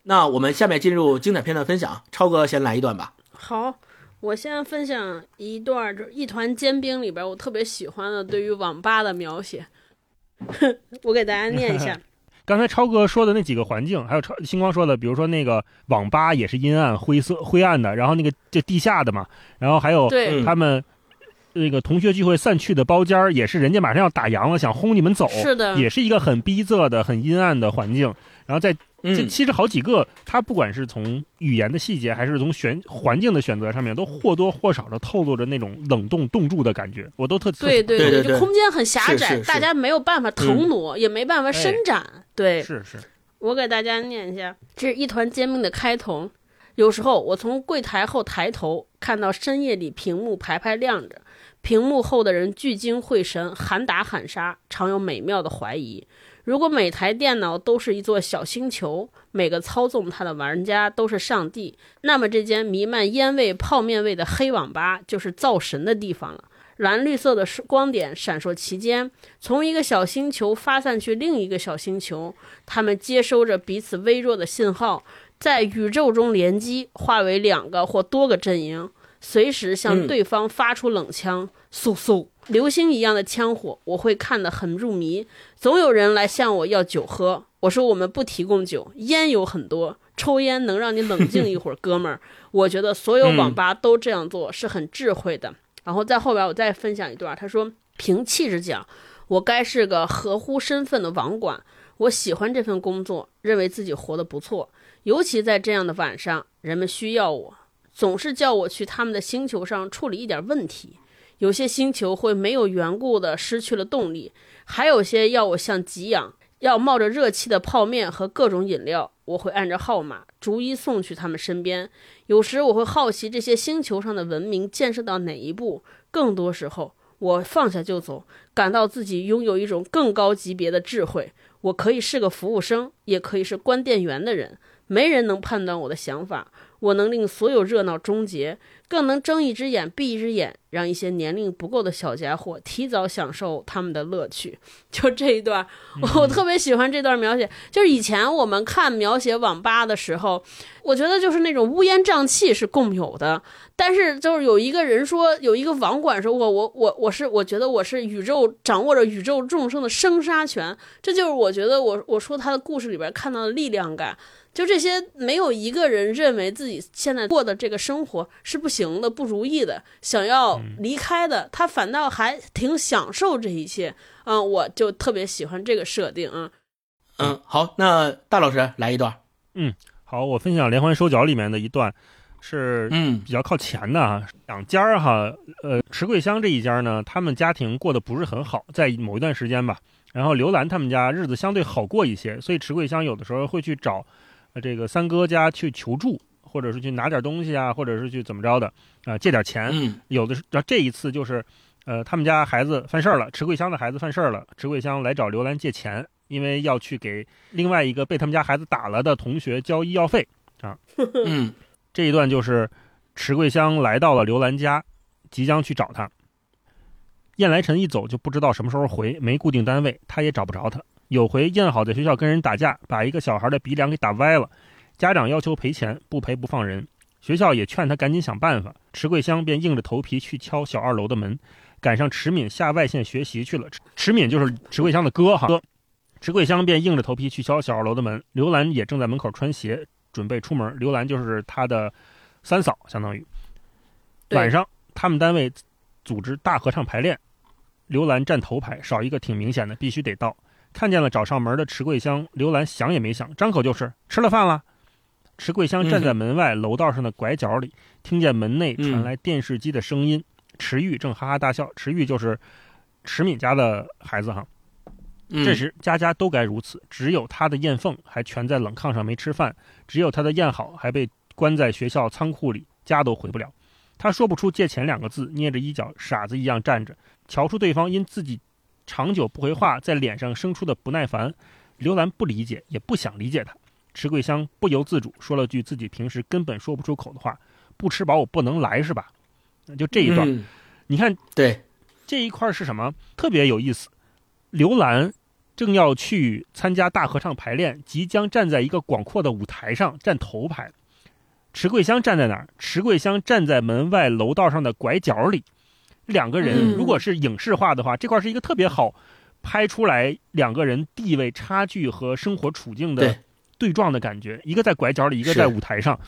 那我们下面进入精彩片段分享，超哥先来一段吧。好。我先分享一段，就是《一团煎饼》里边我特别喜欢的对于网吧的描写，我给大家念一下。刚才超哥说的那几个环境，还有超星光说的，比如说那个网吧也是阴暗、灰色、灰暗的，然后那个就地下的嘛，然后还有他们那个同学聚会散去的包间也是人家马上要打烊了，想轰你们走，是的，也是一个很逼仄的、很阴暗的环境，然后在。这其实好几个，他不管是从语言的细节，还是从选环境的选择上面，都或多或少的透露着那种冷冻冻住的感觉。我都特对对对，就空间很狭窄，大家没有办法腾挪，也没办法伸展。对，是是。我给大家念一下，这是一团煎饼的开头。有时候我从柜台后抬头，看到深夜里屏幕排排亮着，屏幕后的人聚精会神，喊打喊杀，常有美妙的怀疑。如果每台电脑都是一座小星球，每个操纵它的玩家都是上帝，那么这间弥漫烟味、泡面味的黑网吧就是造神的地方了。蓝绿色的光点闪烁其间，从一个小星球发散去另一个小星球，他们接收着彼此微弱的信号，在宇宙中联机，化为两个或多个阵营，随时向对方发出冷枪，嗖嗖，流星一样的枪火，我会看得很入迷。总有人来向我要酒喝，我说我们不提供酒，烟有很多，抽烟能让你冷静一会儿，哥们儿。我觉得所有网吧都这样做是很智慧的。然后在后边我再分享一段，他说：“凭气质讲，我该是个合乎身份的网管。我喜欢这份工作，认为自己活得不错。”尤其在这样的晚上，人们需要我，总是叫我去他们的星球上处理一点问题。有些星球会没有缘故的失去了动力，还有些要我像给养，要冒着热气的泡面和各种饮料。我会按照号码逐一送去他们身边。有时我会好奇这些星球上的文明建设到哪一步，更多时候我放下就走，感到自己拥有一种更高级别的智慧。我可以是个服务生，也可以是关电源的人。没人能判断我的想法，我能令所有热闹终结，更能睁一只眼闭一只眼，让一些年龄不够的小家伙提早享受他们的乐趣。就这一段，我特别喜欢这段描写。就是以前我们看描写网吧的时候，我觉得就是那种乌烟瘴气是共有的。但是就是有一个人说，有一个网管说，我我我我是我觉得我是宇宙掌握着宇宙众生的生杀权。这就是我觉得我我说他的故事里边看到的力量感。就这些，没有一个人认为自己现在过的这个生活是不行的、不如意的，想要离开的，他反倒还挺享受这一切。嗯，我就特别喜欢这个设定啊。嗯，好，那大老师来一段。嗯，好，我分享《连环收缴》里面的一段，是嗯比较靠前的啊。两家儿哈，呃，池桂香这一家呢，他们家庭过得不是很好，在某一段时间吧。然后刘兰他们家日子相对好过一些，所以池桂香有的时候会去找。呃，这个三哥家去求助，或者是去拿点东西啊，或者是去怎么着的啊，借点钱。嗯，有的是。然后这一次就是，呃，他们家孩子犯事儿了，迟桂香的孩子犯事儿了，迟桂香来找刘兰借钱，因为要去给另外一个被他们家孩子打了的同学交医药费啊。嗯，这一段就是迟桂香来到了刘兰家，即将去找他。燕来臣一走就不知道什么时候回，没固定单位，他也找不着他。有回燕好在学校跟人打架，把一个小孩的鼻梁给打歪了，家长要求赔钱，不赔不放人。学校也劝他赶紧想办法，池桂香便硬着头皮去敲小二楼的门。赶上池敏下外县学习去了，池敏就是池桂香的哥哈。池桂香便硬着头皮去敲小二楼的门。刘兰也正在门口穿鞋准备出门。刘兰就是他的三嫂，相当于。晚上他们单位组织大合唱排练，刘兰站头排，少一个挺明显的，必须得到。看见了找上门的迟桂香，刘兰想也没想，张口就是吃了饭了。迟桂香站在门外楼道上的拐角里，听见门内传来电视机的声音。池玉正哈哈大笑，池玉就是池敏家的孩子哈。这时家家都该如此，只有他的燕凤还蜷在冷炕上没吃饭，只有他的燕好还被关在学校仓库里，家都回不了。他说不出借钱两个字，捏着衣角，傻子一样站着，瞧出对方因自己。长久不回话，在脸上生出的不耐烦，刘兰不理解，也不想理解他。迟桂香不由自主说了句自己平时根本说不出口的话：“不吃饱我不能来，是吧？”就这一段，你看，对这一块是什么？特别有意思。刘兰正要去参加大合唱排练，即将站在一个广阔的舞台上站头排。迟桂香站在哪儿？池桂香站在门外楼道上的拐角里。两个人如果是影视化的话，这块是一个特别好拍出来两个人地位差距和生活处境的对撞的感觉。一个在拐角里，一个在舞台上，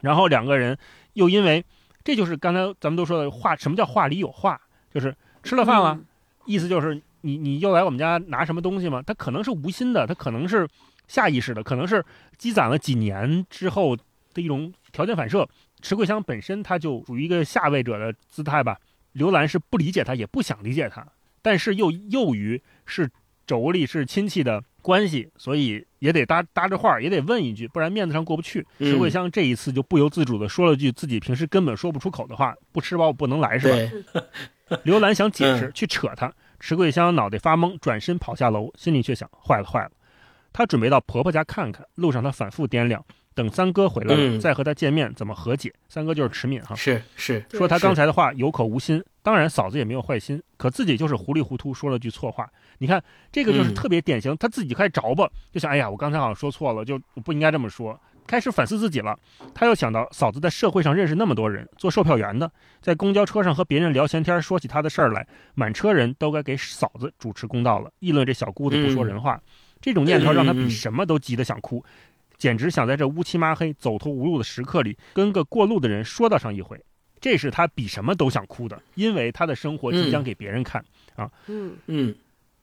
然后两个人又因为这就是刚才咱们都说的话，什么叫话里有话？就是吃了饭了，意思就是你你又来我们家拿什么东西吗？他可能是无心的，他可能是下意识的，可能是积攒了几年之后的一种条件反射。池桂香本身他就属于一个下位者的姿态吧。刘兰是不理解他，也不想理解他，但是又囿于是妯娌是亲戚的关系，所以也得搭搭着话，也得问一句，不然面子上过不去。石桂香这一次就不由自主的说了句自己平时根本说不出口的话：“不吃饱我不能来，是吧？”刘兰想解 释，去扯他，石桂香脑袋发懵，转身跑下楼，心里却想：坏了坏了。她准备到婆婆家看看，路上她反复掂量。等三哥回来了，再和他见面，怎么和解？三哥就是迟敏哈，是是，说他刚才的话有口无心。当然，嫂子也没有坏心，可自己就是糊里糊涂说了句错话。你看，这个就是特别典型，他自己开始着吧，就想，哎呀，我刚才好像说错了，就不应该这么说。开始反思自己了。他又想到嫂子在社会上认识那么多人，做售票员的，在公交车上和别人聊闲天，说起他的事儿来，满车人都该给嫂子主持公道了，议论这小姑子不说人话。这种念头让他比什么都急得想哭，简直想在这乌漆麻黑、走投无路的时刻里，跟个过路的人说道上一回。这是他比什么都想哭的，因为他的生活即将给别人看啊。嗯嗯，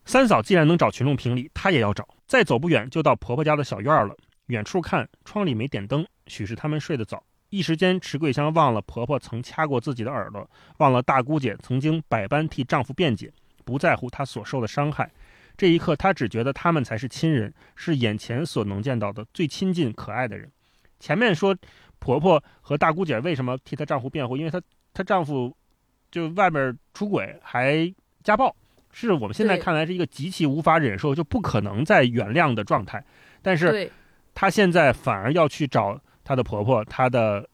三嫂既然能找群众评理，她也要找。再走不远，就到婆婆家的小院了。远处看，窗里没点灯，许是他们睡得早。一时间，池桂香忘了婆婆曾掐过自己的耳朵，忘了大姑姐曾经百般替丈夫辩解，不在乎她所受的伤害。这一刻，她只觉得他们才是亲人，是眼前所能见到的最亲近可爱的人。前面说。婆婆和大姑姐为什么替她丈夫辩护？因为她她丈夫就外面出轨还家暴，是我们现在看来是一个极其无法忍受、就不可能再原谅的状态。但是她现在反而要去找她的婆婆、她的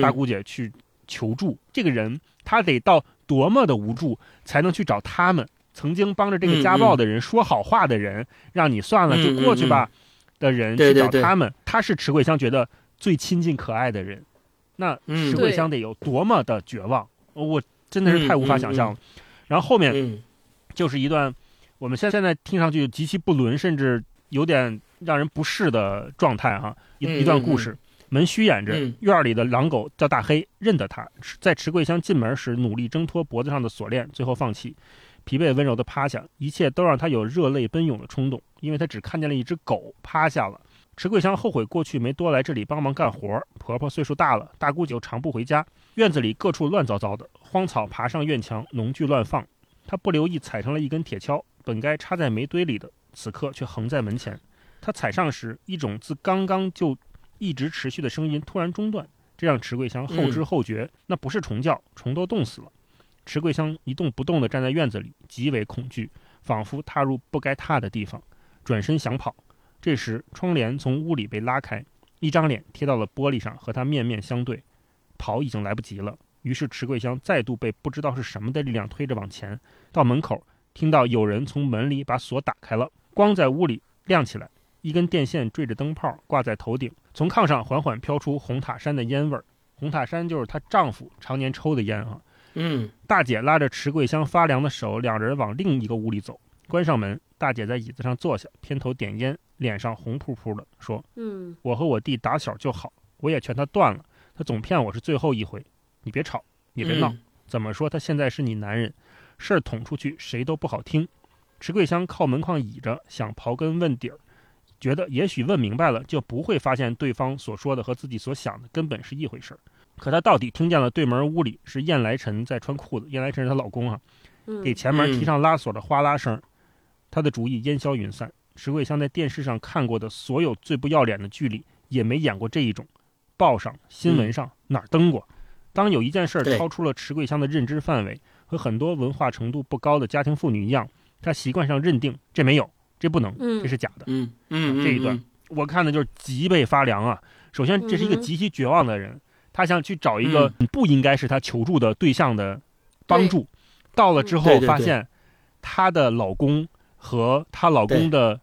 大姑姐去求助。这个人她得到多么的无助，才能去找他们曾经帮着这个家暴的人说好话的人，让你算了就过去吧的人去找他们。他是池桂香觉得。最亲近可爱的人，那石桂香得有多么的绝望？我真的是太无法想象了。然后后面就是一段我们现现在听上去极其不伦，甚至有点让人不适的状态哈。一一段故事，门虚掩着，院里的狼狗叫大黑，认得他，在池桂香进门时努力挣脱脖子上的锁链，最后放弃，疲惫温柔地趴下，一切都让他有热泪奔涌的冲动，因为他只看见了一只狗趴下了。池桂香后悔过去没多来这里帮忙干活。婆婆岁数大了，大姑舅常不回家，院子里各处乱糟糟的，荒草爬上院墙，农具乱放。她不留意踩成了一根铁锹，本该插在煤堆里的，此刻却横在门前。她踩上时，一种自刚刚就一直持续的声音突然中断，这让池桂香后知后觉，那不是虫叫，虫都冻死了。池桂香一动不动地站在院子里，极为恐惧，仿佛踏入不该踏的地方，转身想跑。这时，窗帘从屋里被拉开，一张脸贴到了玻璃上，和他面面相对。跑已经来不及了，于是池桂香再度被不知道是什么的力量推着往前。到门口，听到有人从门里把锁打开了，光在屋里亮起来，一根电线缀着灯泡挂在头顶，从炕上缓缓飘出红塔山的烟味儿。红塔山就是她丈夫常年抽的烟啊。嗯，大姐拉着池桂香发凉的手，两人往另一个屋里走。关上门，大姐在椅子上坐下，偏头点烟。脸上红扑扑的，说：“嗯，我和我弟打小就好，我也劝他断了，他总骗我是最后一回。你别吵，也别闹。怎么说他现在是你男人，事儿捅出去谁都不好听。”池桂香靠门框倚着，想刨根问底儿，觉得也许问明白了就不会发现对方所说的和自己所想的根本是一回事儿。可她到底听见了对门屋里是燕来臣在穿裤子，燕来臣是她老公啊，给前门提上拉锁的哗啦声，他的主意烟消云散。石桂香在电视上看过的所有最不要脸的剧里，也没演过这一种。报上、新闻上哪儿登过？当有一件事超出了池桂香的认知范围，和很多文化程度不高的家庭妇女一样，她习惯上认定这没有，这不能，这是假的。嗯嗯，这一段我看的就是脊背发凉啊！首先，这是一个极其绝望的人，他想去找一个不应该是他求助的对象的帮助，到了之后发现她的老公和她老公的。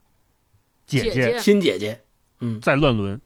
姐姐，亲姐姐，嗯，在乱伦，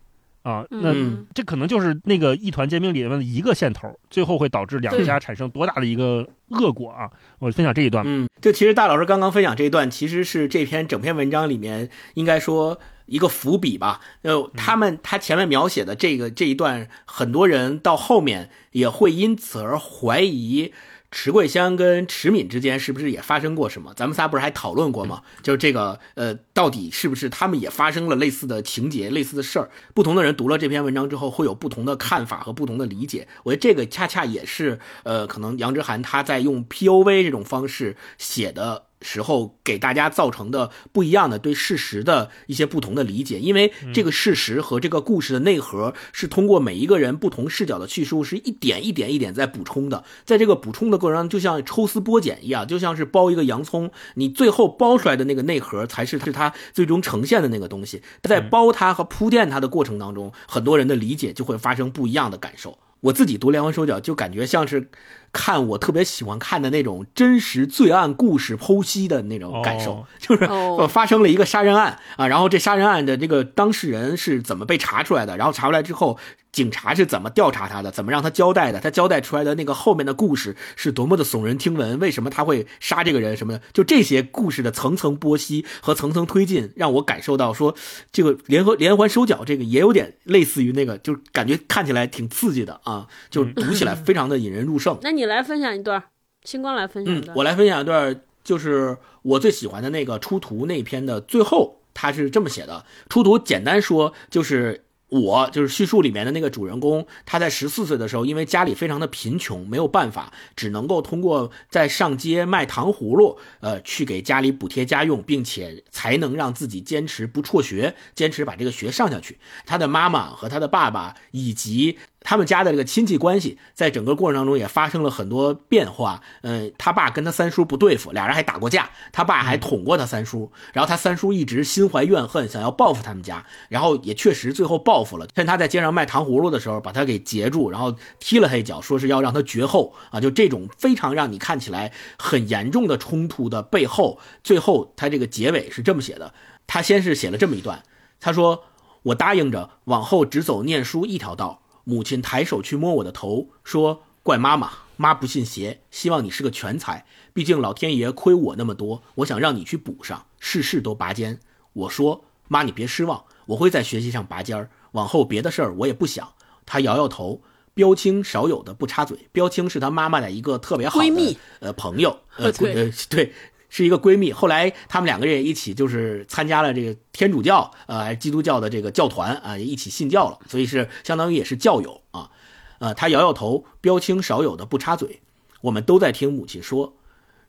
啊，那这可能就是那个一团煎饼里面的一个线头，最后会导致两家产生多大的一个恶果啊！我分享这一段，嗯，就其实大老师刚刚分享这一段，其实是这篇整篇文章里面应该说一个伏笔吧。呃，他们他前面描写的这个这一段，很多人到后面也会因此而怀疑。池桂香跟池敏之间是不是也发生过什么？咱们仨不是还讨论过吗？就是这个，呃，到底是不是他们也发生了类似的情节、类似的事儿？不同的人读了这篇文章之后，会有不同的看法和不同的理解。我觉得这个恰恰也是，呃，可能杨之涵他在用 P O V 这种方式写的。时候给大家造成的不一样的对事实的一些不同的理解，因为这个事实和这个故事的内核是通过每一个人不同视角的叙述，是一点一点一点在补充的。在这个补充的过程中，就像抽丝剥茧一样，就像是剥一个洋葱，你最后剥出来的那个内核才是是它最终呈现的那个东西。在剥它和铺垫它的过程当中，很多人的理解就会发生不一样的感受。我自己读连环手脚就感觉像是看我特别喜欢看的那种真实罪案故事剖析的那种感受，哦 就是发生了一个杀人案啊，然后这杀人案的这个当事人是怎么被查出来的，然后查出来之后，警察是怎么调查他的，怎么让他交代的，他交代出来的那个后面的故事是多么的耸人听闻，为什么他会杀这个人什么的，就这些故事的层层剥析和层层推进，让我感受到说这个联合连环收脚这个也有点类似于那个，就是感觉看起来挺刺激的啊，就读起来非常的引人入胜。那你来分享一段，星光来分享一嗯，段。我来分享一段，就是我最喜欢的那个出图那篇的最后，他是这么写的：出图简单说就是。我就是叙述里面的那个主人公，他在十四岁的时候，因为家里非常的贫穷，没有办法，只能够通过在上街卖糖葫芦，呃，去给家里补贴家用，并且才能让自己坚持不辍学，坚持把这个学上下去。他的妈妈和他的爸爸以及他们家的这个亲戚关系，在整个过程当中也发生了很多变化。嗯，他爸跟他三叔不对付，俩人还打过架，他爸还捅过他三叔，然后他三叔一直心怀怨恨，想要报复他们家，然后也确实最后报复了，趁他在街上卖糖葫芦的时候，把他给截住，然后踢了他一脚，说是要让他绝后啊！就这种非常让你看起来很严重的冲突的背后，最后他这个结尾是这么写的：他先是写了这么一段，他说：“我答应着往后只走念书一条道。”母亲抬手去摸我的头，说：“怪妈妈，妈不信邪，希望你是个全才。毕竟老天爷亏我那么多，我想让你去补上，事事都拔尖。”我说：“妈，你别失望，我会在学习上拔尖儿。往后别的事儿我也不想。”她摇摇头。标青少有的不插嘴，标青是她妈妈的一个特别好的闺蜜呃朋友，呃对呃对。是一个闺蜜，后来他们两个人也一起就是参加了这个天主教，呃，基督教的这个教团啊，也一起信教了，所以是相当于也是教友啊。呃，他摇摇头，标清少有的不插嘴。我们都在听母亲说，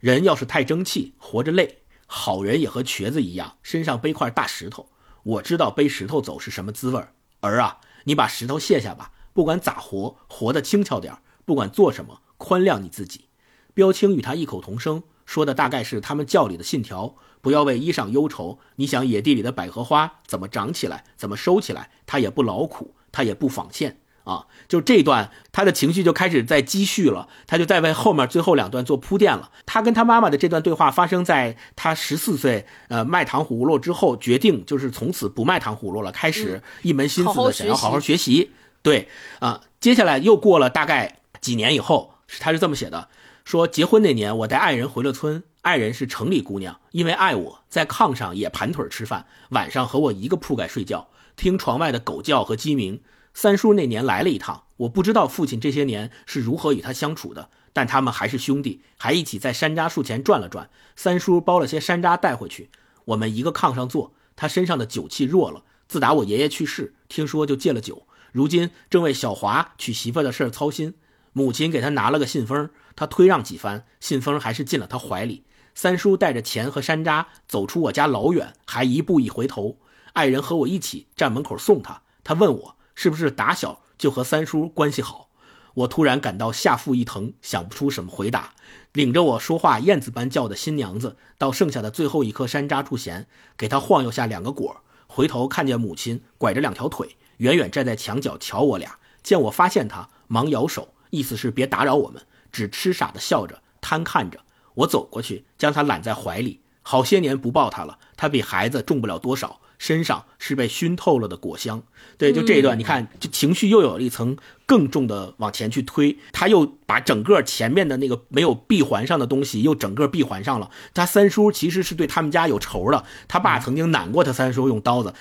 人要是太争气，活着累；好人也和瘸子一样，身上背块大石头。我知道背石头走是什么滋味儿。儿啊，你把石头卸下吧，不管咋活，活得轻巧点儿；不管做什么，宽谅你自己。标清与他异口同声。说的大概是他们教里的信条，不要为衣裳忧愁。你想野地里的百合花怎么长起来，怎么收起来，它也不劳苦，它也不纺线啊。就这段，他的情绪就开始在积蓄了，他就在为后面最后两段做铺垫了。他跟他妈妈的这段对话发生在他十四岁，呃，卖糖葫芦之后，决定就是从此不卖糖葫芦了，开始一门心思的想要好好学习。对啊，接下来又过了大概几年以后，他是这么写的。说结婚那年，我带爱人回了村。爱人是城里姑娘，因为爱我在炕上也盘腿吃饭，晚上和我一个铺盖睡觉，听床外的狗叫和鸡鸣。三叔那年来了一趟，我不知道父亲这些年是如何与他相处的，但他们还是兄弟，还一起在山楂树前转了转。三叔包了些山楂带回去，我们一个炕上坐，他身上的酒气弱了。自打我爷爷去世，听说就戒了酒，如今正为小华娶媳妇的事操心。母亲给他拿了个信封，他推让几番，信封还是进了他怀里。三叔带着钱和山楂走出我家老远，还一步一回头。爱人和我一起站门口送他。他问我是不是打小就和三叔关系好。我突然感到下腹一疼，想不出什么回答。领着我说话燕子般叫的新娘子到剩下的最后一颗山楂处前，给他晃悠下两个果。回头看见母亲拐着两条腿，远远站在墙角瞧我俩。见我发现他，忙摇手。意思是别打扰我们，只痴傻的笑着，贪看着。我走过去，将他揽在怀里。好些年不抱他了，他比孩子重不了多少，身上是被熏透了的果香。对，就这一段，你看，就情绪又有了一层更重的往前去推。他又把整个前面的那个没有闭环上的东西，又整个闭环上了。他三叔其实是对他们家有仇的，他爸曾经揽过他三叔，用刀子。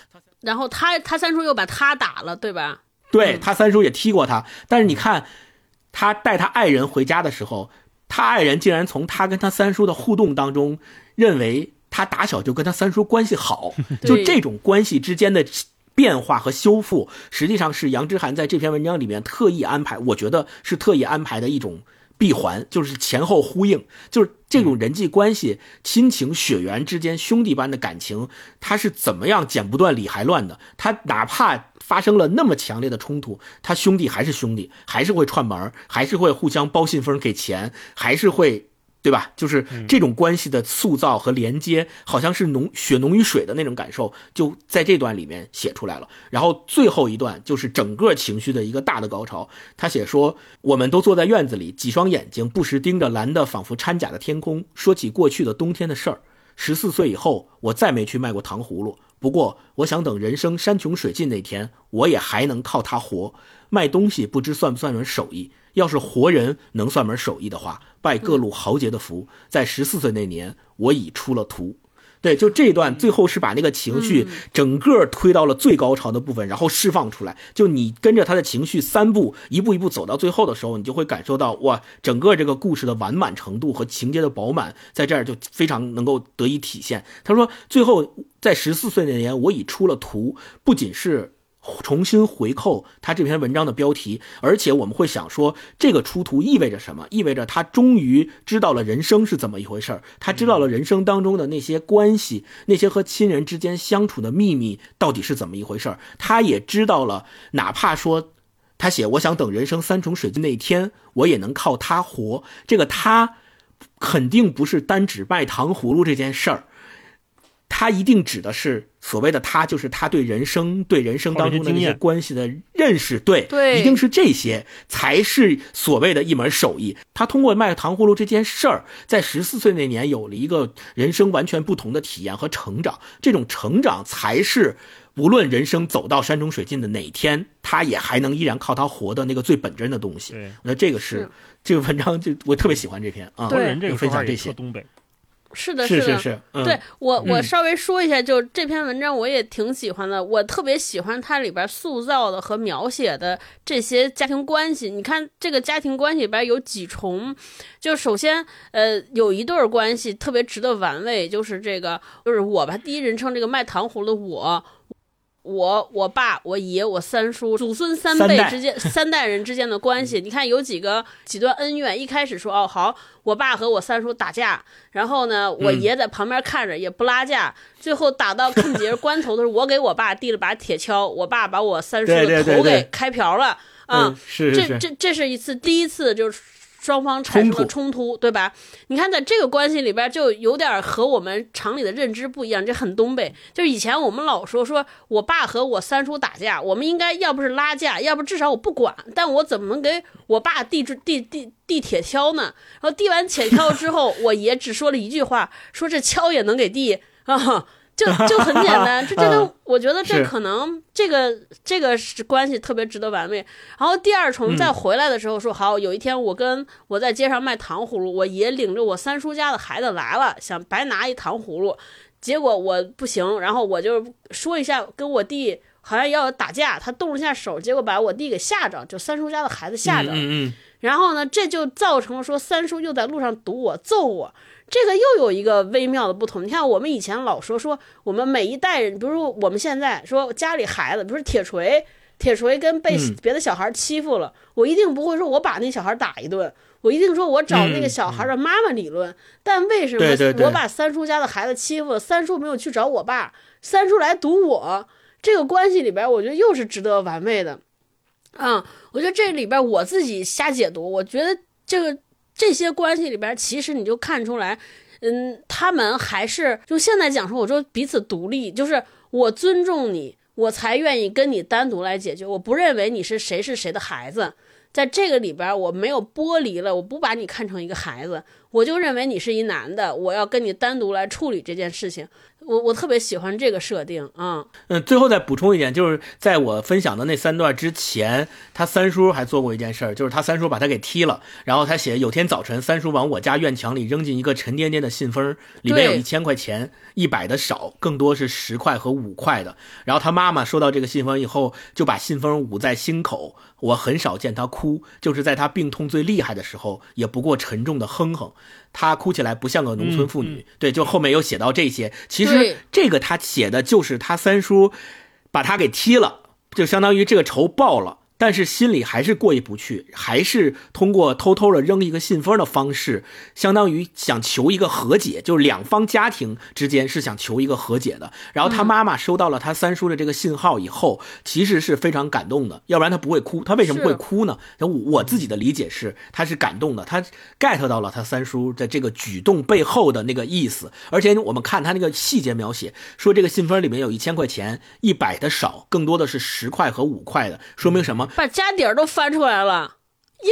然后他他三叔又把他打了，对吧？对他三叔也踢过他，但是你看。他带他爱人回家的时候，他爱人竟然从他跟他三叔的互动当中，认为他打小就跟他三叔关系好，就这种关系之间的变化和修复，实际上是杨之涵在这篇文章里面特意安排，我觉得是特意安排的一种闭环，就是前后呼应，就是这种人际关系、亲情、血缘之间兄弟般的感情，他是怎么样剪不断理还乱的？他哪怕。发生了那么强烈的冲突，他兄弟还是兄弟，还是会串门，还是会互相包信封给钱，还是会对吧？就是这种关系的塑造和连接，好像是浓血浓于水的那种感受，就在这段里面写出来了。然后最后一段就是整个情绪的一个大的高潮。他写说：“我们都坐在院子里，几双眼睛不时盯着蓝的仿佛掺假的天空，说起过去的冬天的事儿。十四岁以后，我再没去卖过糖葫芦。不过，我想等人生山穷水尽那天，我也还能靠它活。卖东西不知算不算门手艺？要是活人能算门手艺的话。”拜各路豪杰的福，在十四岁那年，我已出了徒。对，就这一段最后是把那个情绪整个推到了最高潮的部分，然后释放出来。就你跟着他的情绪三步，一步一步走到最后的时候，你就会感受到哇，整个这个故事的完满程度和情节的饱满，在这儿就非常能够得以体现。他说，最后在十四岁那年，我已出了图，不仅是。重新回扣他这篇文章的标题，而且我们会想说，这个出图意味着什么？意味着他终于知道了人生是怎么一回事儿，他知道了人生当中的那些关系，那些和亲人之间相处的秘密到底是怎么一回事儿。他也知道了，哪怕说他写我想等人生三重水尽那一天，我也能靠他活。这个他肯定不是单指卖糖葫芦这件事儿。他一定指的是所谓的他，就是他对人生、对人生当中的那些关系的认识，对，对，一定是这些才是所谓的一门手艺。他通过卖糖葫芦这件事儿，在十四岁那年有了一个人生完全不同的体验和成长。这种成长才是无论人生走到山穷水尽的哪天，他也还能依然靠他活的那个最本真的东西。那这个是这个文章，就我特别喜欢这篇啊，对，分享这些东北。是的，是的，是对我，我稍微说一下，就这篇文章我也挺喜欢的，我特别喜欢它里边塑造的和描写的这些家庭关系。你看这个家庭关系里边有几重，就首先，呃，有一对关系特别值得玩味，就是这个，就是我吧，第一人称这个卖糖葫芦的我。我、我爸、我爷、我三叔、祖孙三辈之间三代人之间的关系，你看有几个几段恩怨。一开始说哦好，我爸和我三叔打架，然后呢，我爷在旁边看着也不拉架，最后打到看节关头的时候，我给我爸递了把铁锹，我爸把我三叔的头给开瓢了啊！这这这是一次第一次就是。双方产生了冲突，对吧？你看，在这个关系里边，就有点和我们常理的认知不一样，这很东北。就是以前我们老说，说我爸和我三叔打架，我们应该要不是拉架，要不至少我不管。但我怎么能给我爸递递递递铁锹呢？然后递完铁锹之后，我爷只说了一句话，说这锹也能给递啊。就就很简单，这真的，我觉得这可能这个这个是关系特别值得玩味。然后第二重再回来的时候说，好，有一天我跟我在街上卖糖葫芦，我爷领着我三叔家的孩子来了，想白拿一糖葫芦，结果我不行，然后我就说一下跟我弟好像要打架，他动了一下手，结果把我弟给吓着，就三叔家的孩子吓着，然后呢，这就造成了说三叔又在路上堵我揍我。这个又有一个微妙的不同。你看，我们以前老说说，我们每一代人，比如说我们现在说家里孩子，比如说铁锤，铁锤跟被别的小孩欺负了，我一定不会说我把那小孩打一顿，我一定说我找那个小孩的妈妈理论。但为什么我把三叔家的孩子欺负了，三叔没有去找我爸，三叔来堵我？这个关系里边，我觉得又是值得玩味的。嗯，我觉得这里边我自己瞎解读，我觉得这个。这些关系里边，其实你就看出来，嗯，他们还是就现在讲说，我说彼此独立，就是我尊重你，我才愿意跟你单独来解决。我不认为你是谁是谁的孩子，在这个里边，我没有剥离了，我不把你看成一个孩子，我就认为你是一男的，我要跟你单独来处理这件事情。我我特别喜欢这个设定啊，嗯，最后再补充一点，就是在我分享的那三段之前，他三叔还做过一件事儿，就是他三叔把他给踢了，然后他写有天早晨，三叔往我家院墙里扔进一个沉甸甸的信封，里面有一千块钱，一百的少，更多是十块和五块的。然后他妈妈收到这个信封以后，就把信封捂在心口。我很少见他哭，就是在他病痛最厉害的时候，也不过沉重的哼哼。他哭起来不像个农村妇女。对，就后面又写到这些。其实这个他写的就是他三叔把他给踢了，就相当于这个仇报了。但是心里还是过意不去，还是通过偷偷的扔一个信封的方式，相当于想求一个和解，就是两方家庭之间是想求一个和解的。然后他妈妈收到了他三叔的这个信号以后，其实是非常感动的，要不然他不会哭。他为什么会哭呢？我我自己的理解是，他是感动的，他 get 到了他三叔的这个举动背后的那个意思。而且我们看他那个细节描写，说这个信封里面有一千块钱，一百的少，更多的是十块和五块的，说明什么？把家底儿都翻出来了，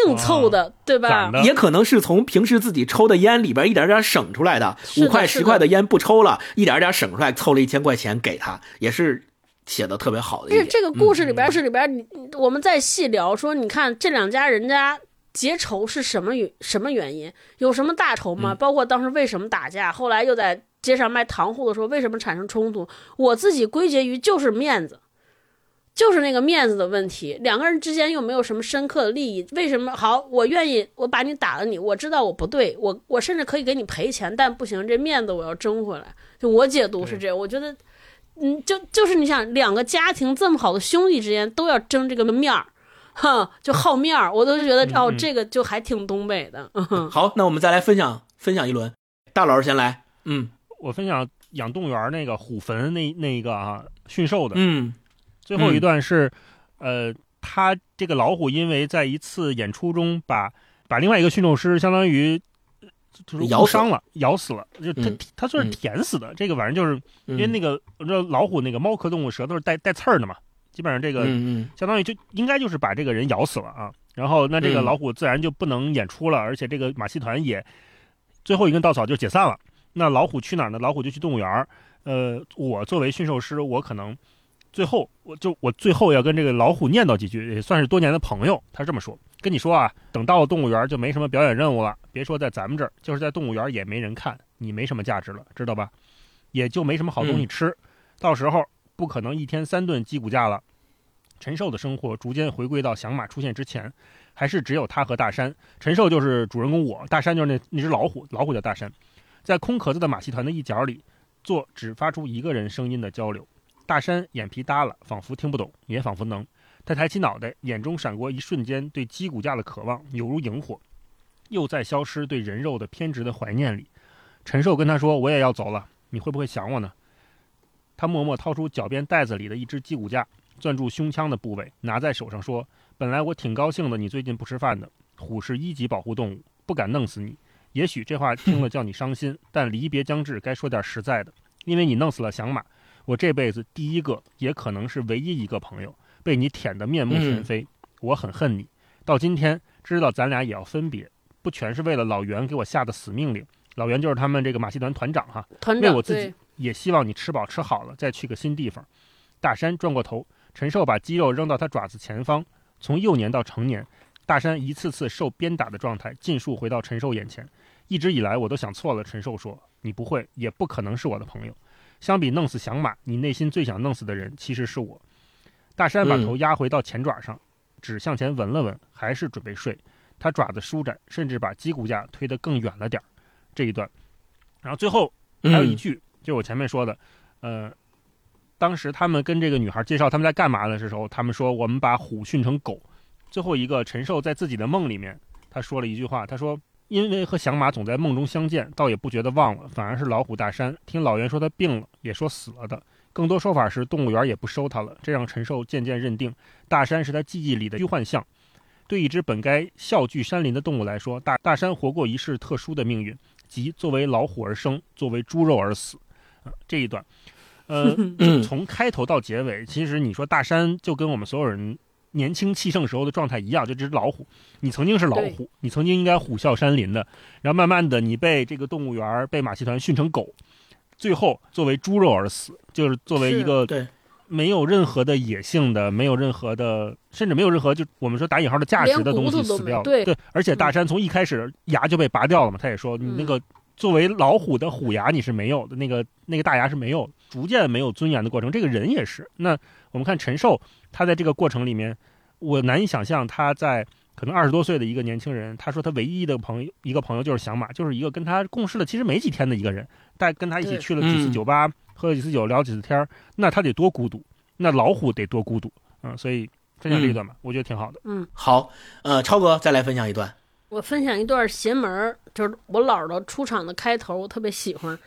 硬凑的，对吧？也可能是从平时自己抽的烟里边一点点省出来的，五块十块的烟不抽了，一点点省出来，凑了一千块钱给他，也是写的特别好的。这这个故事里边是里边，你我们再细聊说，你看这两家人家结仇是什么原什么原因？有什么大仇吗？包括当时为什么打架，后来又在街上卖糖葫的时候为什么产生冲突？我自己归结于就是面子。就是那个面子的问题，两个人之间又没有什么深刻的利益，为什么好？我愿意，我把你打了你，我知道我不对，我我甚至可以给你赔钱，但不行，这面子我要争回来。就我解读是这样，我觉得，嗯，就就是你想两个家庭这么好的兄弟之间都要争这个面儿，哼，就好面儿，我都觉得哦，这个就还挺东北的。嗯 好，那我们再来分享分享一轮，大老师先来，嗯，我分享养动物园那个虎坟那那个啊驯兽的，嗯。最后一段是，呃，他这个老虎因为在一次演出中把把另外一个驯兽师相当于就是咬伤了，咬死了，就他他算是舔死的。这个反正就是因为那个你知道老虎那个猫科动物舌头是带带刺儿的嘛，基本上这个相当于就应该就是把这个人咬死了啊。然后那这个老虎自然就不能演出了，而且这个马戏团也最后一根稻草就解散了。那老虎去哪儿呢？老虎就去动物园儿。呃，我作为驯兽师，我可能。最后，我就我最后要跟这个老虎念叨几句，也算是多年的朋友。他这么说：“跟你说啊，等到了动物园就没什么表演任务了。别说在咱们这儿，就是在动物园也没人看，你没什么价值了，知道吧？也就没什么好东西吃。到时候不可能一天三顿鸡骨架了。陈寿的生活逐渐回归到响马出现之前，还是只有他和大山。陈寿就是主人公，我大山就是那那只老虎，老虎叫大山，在空壳子的马戏团的一角里，做只发出一个人声音的交流。”大山眼皮耷了，仿佛听不懂，也仿佛能。他抬起脑袋，眼中闪过一瞬间对鸡骨架的渴望，犹如萤火，又在消失对人肉的偏执的怀念里。陈寿跟他说：“我也要走了，你会不会想我呢？”他默默掏出脚边袋子里的一只鸡骨架，攥住胸腔的部位，拿在手上说：“本来我挺高兴的，你最近不吃饭的。虎是一级保护动物，不敢弄死你。也许这话听了叫你伤心，但离别将至，该说点实在的，因为你弄死了响马。”我这辈子第一个，也可能是唯一一个朋友，被你舔得面目全非。我很恨你，到今天知道咱俩也要分别，不全是为了老袁给我下的死命令。老袁就是他们这个马戏团团长哈，为我自己也希望你吃饱吃好了，再去个新地方。大山转过头，陈寿把鸡肉扔到他爪子前方，从幼年到成年，大山一次次受鞭打的状态尽数回到陈寿眼前。一直以来我都想错了，陈寿说，你不会，也不可能是我的朋友。相比弄死响马，你内心最想弄死的人其实是我。大山把头压回到前爪上，只向前闻了闻，还是准备睡。他爪子舒展，甚至把鸡骨架推得更远了点儿。这一段，然后最后还有一句，就是我前面说的，呃，当时他们跟这个女孩介绍他们在干嘛的时候，他们说我们把虎训成狗。最后一个陈寿在自己的梦里面，他说了一句话，他说。因为和响马总在梦中相见，倒也不觉得忘了，反而是老虎大山。听老袁说他病了，也说死了的，更多说法是动物园也不收他了。这让陈寿渐渐认定大山是他记忆里的虚幻象。对一只本该笑聚山林的动物来说，大大山活过一世特殊的命运，即作为老虎而生，作为猪肉而死。这一段，呃，从开头到结尾，其实你说大山就跟我们所有人。年轻气盛时候的状态一样，就这只老虎，你曾经是老虎，你曾经应该虎啸山林的，然后慢慢的你被这个动物园、被马戏团训成狗，最后作为猪肉而死，就是作为一个没有任何的野性的、没有任何的，甚至没有任何就我们说打引号的价值的东西死掉。对。对，而且大山从一开始牙就被拔掉了嘛，他也说你那个作为老虎的虎牙你是没有的，那个那个大牙是没有，逐渐没有尊严的过程。这个人也是，那我们看陈寿。他在这个过程里面，我难以想象他在可能二十多岁的一个年轻人。他说他唯一的朋友，一个朋友就是响马，就是一个跟他共事了其实没几天的一个人，但跟他一起去了几次酒吧，喝了几次酒，聊几次天那他得多孤独，那老虎得多孤独啊！所以分享这一段吧，我觉得挺好的。嗯，好，呃，超哥再来分享一段。我分享一段邪门儿，就是我姥儿的出场的开头，我特别喜欢。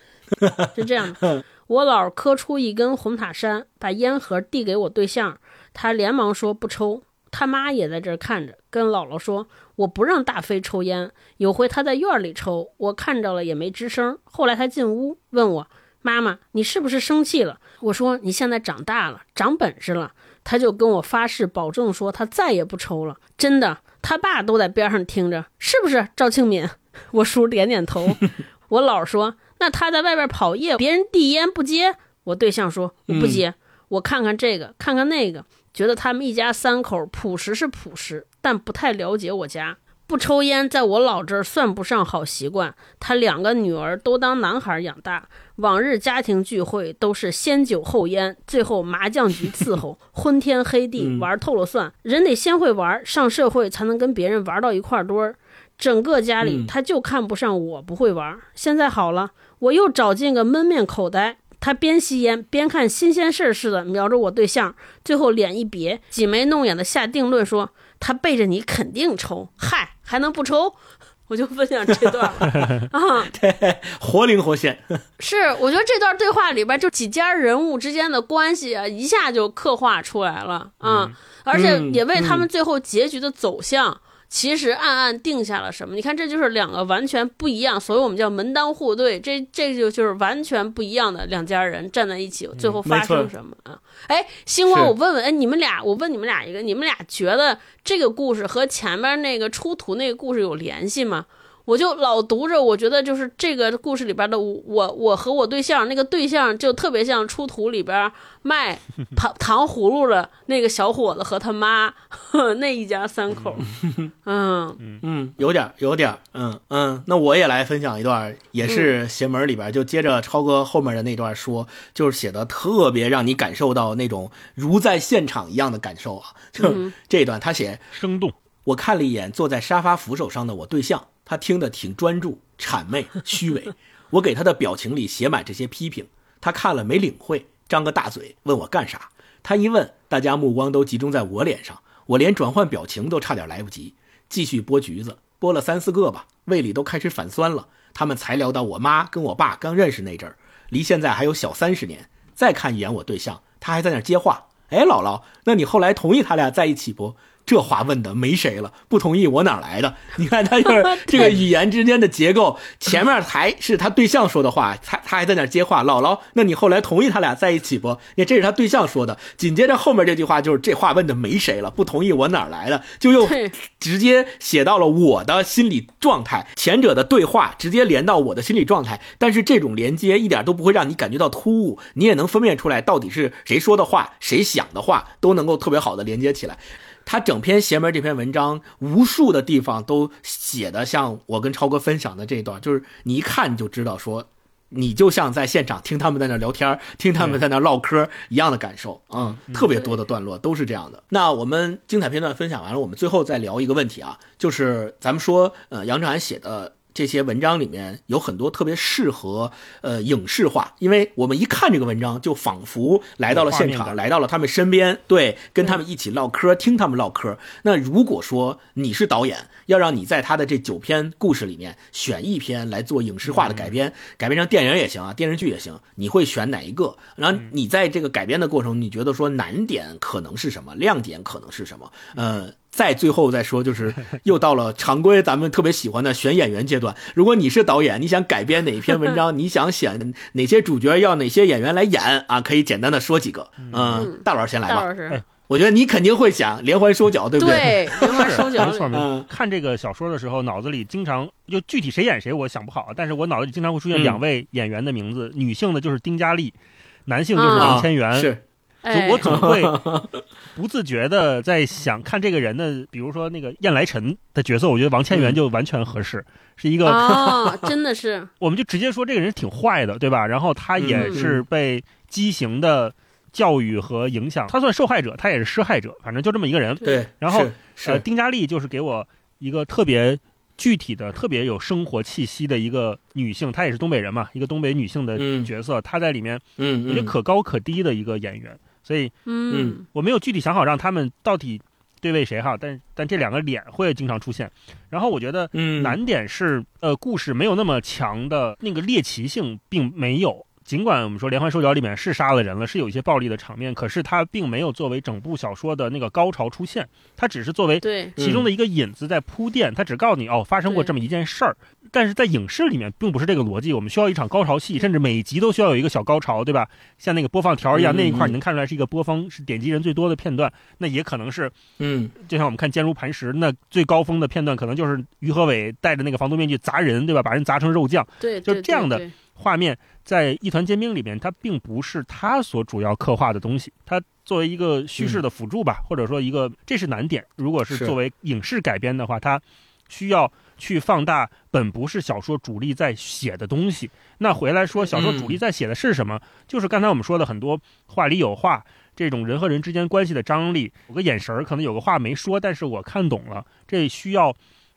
是这样的，我姥儿磕出一根红塔山，把烟盒递给我对象，他连忙说不抽。他妈也在这儿看着，跟姥姥说：“我不让大飞抽烟。”有回他在院里抽，我看着了也没吱声。后来他进屋问我：“妈妈，你是不是生气了？”我说：“你现在长大了，长本事了。”他就跟我发誓保证说他再也不抽了，真的。他爸都在边上听着，是不是赵庆敏？我叔点点头。我姥说：“那他在外边跑业，别人递烟不接。”我对象说：“我不接，我看看这个，看看那个。”觉得他们一家三口朴实是朴实，但不太了解我家。不抽烟，在我老这儿算不上好习惯。他两个女儿都当男孩养大，往日家庭聚会都是先酒后烟，最后麻将局伺候，昏天黑地玩透了算。人得先会玩，上社会才能跟别人玩到一块堆儿。整个家里他就看不上我不会玩。现在好了，我又找进个闷面口袋。他边吸烟边看新鲜事儿似的瞄着我对象，最后脸一别，挤眉弄眼的下定论说：“他背着你肯定抽，嗨，还能不抽？” 我就分享这段 啊，对，活灵活现。是，我觉得这段对话里边就几家人物之间的关系啊，一下就刻画出来了啊，而且也为他们最后结局的走向。其实暗暗定下了什么？你看，这就是两个完全不一样，所以我们叫门当户对。这这就就是完全不一样的两家人站在一起，最后发生什么啊？哎，星光，我问问，哎，你们俩，我问你们俩一个，你们俩觉得这个故事和前面那个出图那个故事有联系吗？我就老读着，我觉得就是这个故事里边的我，我和我对象那个对象就特别像出土里边卖 糖糖葫芦的那个小伙子和他妈 那一家三口。嗯嗯，有点有点，嗯嗯。那我也来分享一段，也是邪门里边，就接着超哥后面的那段说，就是写的特别让你感受到那种如在现场一样的感受啊。就这段他写生动，我看了一眼坐在沙发扶手上的我对象。他听得挺专注，谄媚虚伪。我给他的表情里写满这些批评，他看了没领会，张个大嘴问我干啥。他一问，大家目光都集中在我脸上，我连转换表情都差点来不及。继续剥橘子，剥了三四个吧，胃里都开始反酸了。他们才聊到我妈跟我爸刚认识那阵儿，离现在还有小三十年。再看一眼我对象，他还在那接话。哎，姥姥，那你后来同意他俩在一起不？这话问的没谁了，不同意我哪来的？你看他就是这个语言之间的结构，前面还是他对象说的话，他他还在那接话。姥姥，那你后来同意他俩在一起不？你这是他对象说的。紧接着后面这句话就是这话问的没谁了，不同意我哪来的？就又直接写到了我的心理状态。前者的对话直接连到我的心理状态，但是这种连接一点都不会让你感觉到突兀，你也能分辨出来到底是谁说的话，谁想的话都能够特别好的连接起来。他整篇邪门这篇文章，无数的地方都写的像我跟超哥分享的这一段，就是你一看就知道，说你就像在现场听他们在那聊天，听他们在那唠嗑一样的感受，嗯，特别多的段落都是这样的。那我们精彩片段分享完了，我们最后再聊一个问题啊，就是咱们说，呃，杨志涵写的。这些文章里面有很多特别适合呃影视化，因为我们一看这个文章，就仿佛来到了现场，来到了他们身边，对，跟他们一起唠嗑，听他们唠嗑。那如果说你是导演，要让你在他的这九篇故事里面选一篇来做影视化的改编，改编成电影也行啊，电视剧也行，你会选哪一个？然后你在这个改编的过程，你觉得说难点可能是什么，亮点可能是什么？呃。再最后再说，就是 又到了常规咱们特别喜欢的选演员阶段。如果你是导演，你想改编哪一篇文章，你想选哪些主角，要哪些演员来演啊？可以简单的说几个。嗯，大老师先来吧。大老师，我觉得你肯定会想连环收脚，对不对？对，连环收脚。没错，看这个小说的时候，脑子里经常就具体谁演谁，我想不好，但是我脑子里经常会出现两位演员的名字，女性的就是丁嘉丽，男性就是王千源。是。我总会 不自觉的在想看这个人的，比如说那个燕来臣的角色，我觉得王千源就完全合适，是一个啊，真的是，我们就直接说这个人挺坏的，对吧？然后他也是被畸形的教育和影响，他算受害者，他也是施害者，反正就这么一个人。对，然后呃，丁嘉丽就是给我一个特别具体的、特别有生活气息的一个女性，她也是东北人嘛，一个东北女性的角色，她在里面，嗯，我觉得可高可低的一个演员。所以嗯我没有具体想好让他们到底对位谁哈，但但这两个脸会经常出现。然后我觉得嗯，难点是，呃，故事没有那么强的那个猎奇性，并没有。尽管我们说连环手脚里面是杀了人了，是有一些暴力的场面，可是它并没有作为整部小说的那个高潮出现，它只是作为对，其中的一个引子在铺垫，它只告诉你哦发生过这么一件事儿。但是在影视里面并不是这个逻辑，我们需要一场高潮戏，甚至每集都需要有一个小高潮，对吧？像那个播放条一样，嗯那一块嗯你能看出来是一个播放是点击人最多的片段，那也可能是嗯就像我们看《坚如磐石》，那最高峰的片段可能就是于和伟戴着那个防毒面具砸人，对吧？把人砸成肉酱。对，就是这样的对对画面在《一团尖兵》里面，它并不是它所主要刻画的东西，它作为一个叙事的辅助吧，或者说一个这是难点。如果是是作为影视改编的话，它需要去放大本不是小说主力在写的东西。那回来说，小说主力在写的是什么？就是刚才我们说的很多话里有话。这种人和人之间关系的张力，有个眼神儿，可能有个话没说，但是我看懂了。这需要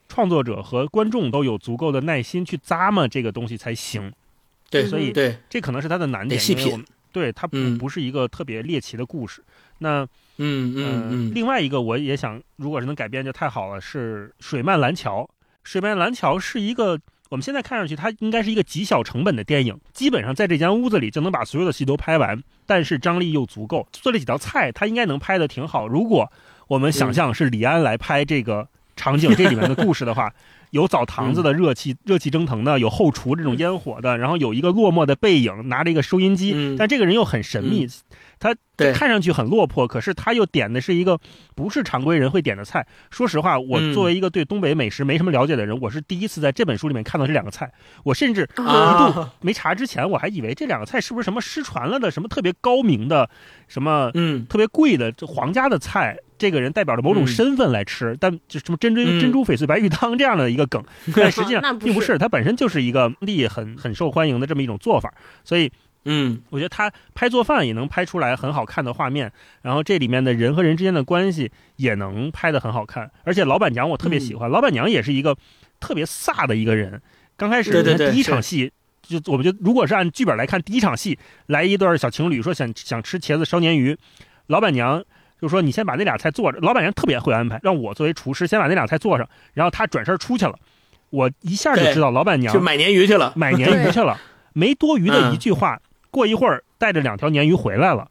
创作者和观众都有足够的耐心去咂摸这个东西才行。对，所以对，这可能是它的难点，细品因为我们对它不、是一个特别猎奇的故事。那嗯嗯，另外一个我也想，如果是能改编就太好了，是水漫蓝桥。水漫蓝桥是一个我们现在看上去它应该是一个极小成本的电影，基本上在这间屋子里就能把所有的戏都拍完，但是张力又足够。做了几道菜，它应该能拍得挺好。如果我们想象是李安来拍这个场景，这里面的故事的话。有澡堂子的热气，热气蒸腾的；有后厨这种烟火的，然后有一个落寞的背影，拿着一个收音机，嗯。但这个人又很神秘，他看上去很落魄，可是他又点的是一个不是常规人会点的菜。说实话，我嗯。作为一个对东北美食没什么了解的人，我是第一次在这本书里面看到这两个菜。我甚至一度啊，没查之前，我还以为这两个菜是不是什么失传了的、什么特别高明的、什么嗯。特别贵的这皇家的菜。这个人代表着某种嗯。身份来吃，但就什么珍珠嗯。珍珠翡翠白玉汤这样的一个梗，但实际上并不是，它本身就是一个力很很受欢迎的这么一种做法，所以嗯。我觉得他拍做饭也能拍出来很好看的画面，然后这里面的人和人之间的关系也能拍得很好看，而且老板娘我特别喜欢，老板娘也是一个特别飒的一个人。刚开始对对对第一场是戏，就我们就如果是按剧本来看，第一场戏来一对小情侣说想想吃茄子烧鲶鱼，老板娘就说你先把那俩菜做着，老板娘特别会安排，让我作为厨师先把那俩菜做上，然后他转身出去了，我一下就知道老板娘去买鲶鱼去了，买鲶鱼去了，没多余的一句话，嗯过一会儿带着两条鲶鱼回来了。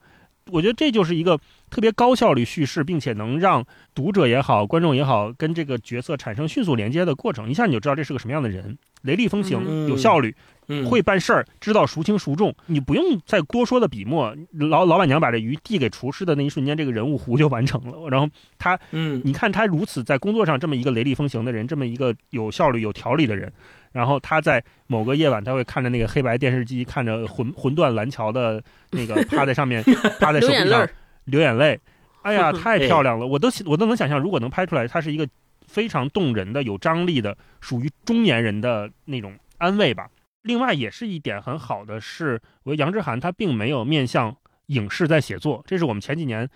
我觉得这就是一个特别高效率叙事，并且能让读者也好、观众也好，跟这个角色产生迅速连接的过程。一下你就知道这是个什么样的人，雷厉风行，嗯有效率，嗯，会办事儿，知道孰轻孰重。你不用再多说的笔墨，老老板娘把这鱼递给厨师的那一瞬间，这个人物弧就完成了。然后他嗯你看他如此在工作上这么一个雷厉风行的人，这么一个有效率、有条理的人，然后他在某个夜晚，他会看着那个黑白电视机，看着魂魂断蓝桥的那个趴在上面，趴在手臂上流眼泪。哎呀，嗯 太漂亮了！我都我都能想象，如果能拍出来，它是一个非常动人的、有张力的，属于中年人的那种安慰吧。另外，也是一点很好的是，我觉得杨之涵他并没有面向影视在写作，这是我们前几年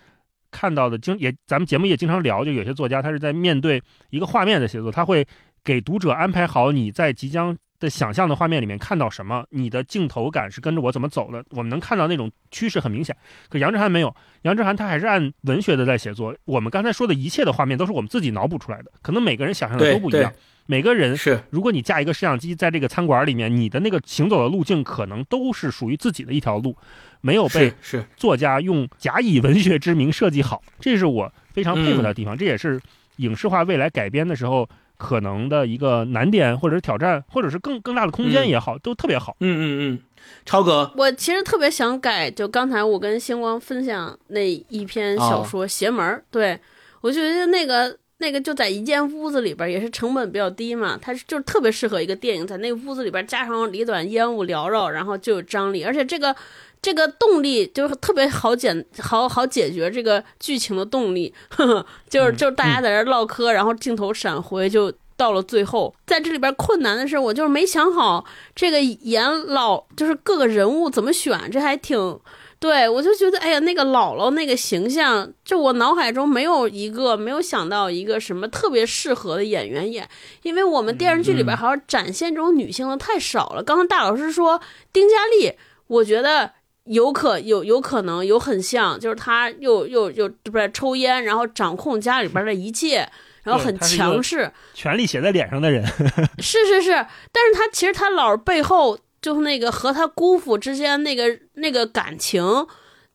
看到的，经也咱们节目也经常聊，就有些作家他是在面对一个画面的写作，他会给读者安排好你在即将的想象的画面里面看到什么，你的镜头感是跟着我怎么走的，我们能看到那种趋势很明显。可杨志涵没有，杨志涵他还是按文学的在写作。我们刚才说的一切的画面都是我们自己脑补出来的，可能每个人想象的都不一样。每个人是如果你架一个摄像机在这个餐馆里面，你的那个行走的路径可能都是属于自己的一条路，没有被是是，作家用假以文学之名设计好，这是我非常佩服的地方。这也是影视化未来改编的时候可能的一个难点，或者是挑战，或者是更更大的空间也好，都特别好。嗯嗯嗯，超哥，我其实特别想改，就刚才我跟星光分享那一篇小说《邪门》儿，对我就觉得那个那个就在一间屋子里边，也是成本比较低嘛，它是就是特别适合一个电影，在那个屋子里边加上里短烟雾缭绕，然后就有张力，而且这个这个动力就是特别好解好好解决这个剧情的动力，呵 呵就是就是大家在这儿唠嗑，然后镜头闪回就。到了最后，在这里边困难的是，我就是没想好这个演老就是各个人物怎么选，这还挺对我就觉得，哎呀，那个姥姥那个形象，就我脑海中没有一个没有想到一个什么特别适合的演员演，因为我们电视剧里边好像展现这种女性的太少了。刚刚大老师说丁嘉丽，我觉得有可有有可能有很像，就是他又又又不是抽烟，然后掌控家里边的一切，然后很强势，权力写在脸上的人。是是是，但是他其实他老背后就是那个和他姑父之间那个那个感情。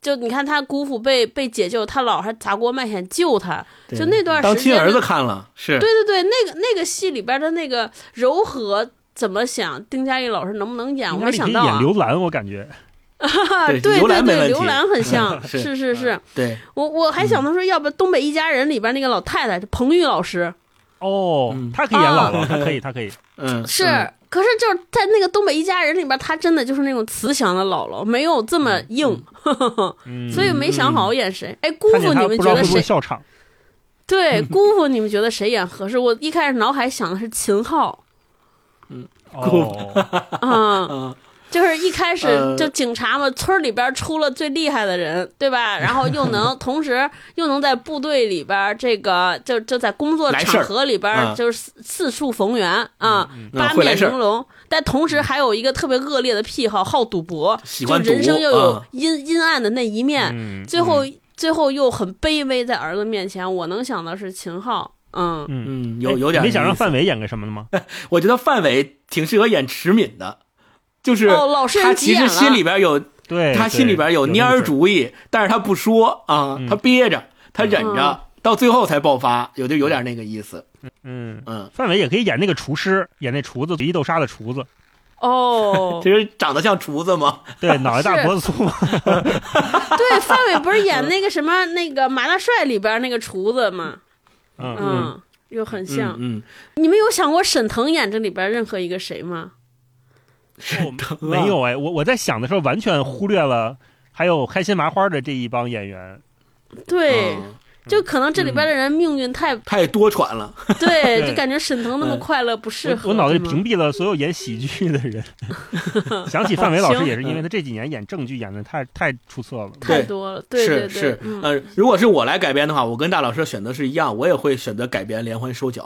就你看他姑父被被解救，他姥还砸锅卖铁救他，就那段时间当亲儿子看了，是对对对，那个那个戏里边的那个柔和怎么想？丁嘉丽老师能不能演？我没想到演刘兰，我感觉，对 对对，刘兰很像，是是是，对我我还想到说，要不《东北一家人》里边那个老太太，彭玉老师，哦，她可以演姥姥，他可以，她可以，嗯，是。可是就是在那个东北一家人里边，她真的就是那种慈祥的姥姥，没有这么硬，所以没想好演谁。哎，姑父，你们觉得谁？笑场。对，姑父，你们觉得谁演合适？我一开始脑海想的是秦昊。嗯，哦，嗯。就是一开始就警察嘛，村里边出了最厉害的人，对吧？然后又能 同时又能在部队里边，这个就就在工作场合里边就是四四处逢源啊，八面玲珑。但同时还有一个特别恶劣的癖好，好赌博，就人生又有阴阴暗的那一面。最后最后又很卑微，在儿子面前，我能想到是秦昊。嗯嗯，有有点。你想让范伟演个什么的吗？我觉得范伟挺适合演池敏的。就是他其实心里边有，对他心里边有蔫儿主意，但是他不说啊，他憋着，他忍着，到最后才爆发，有就有点那个意思。嗯嗯，范伟也可以演那个厨师，演那厨子，随意豆沙的厨子。哦，其实长得像厨子吗？对，脑袋大 脖子粗。对，范伟不是演那个什么那个马大帅里边那个厨子吗？嗯嗯，又很像。嗯，你们有想过沈腾演这里边任何一个谁吗？没有哎，我我在想的时候完全忽略了还有开心麻花的这一帮演员。对，就可能这里边的人命运太太多舛了。对，就感觉沈腾那么快乐不适合。我脑袋里屏蔽了所有演喜剧的人。想起范伟老师也是因为他这几年演正剧演的太太出色了，太多了。对是是，呃，如果是我来改编的话，我跟大老师选择是一样，我也会选择改编《连环收缴》。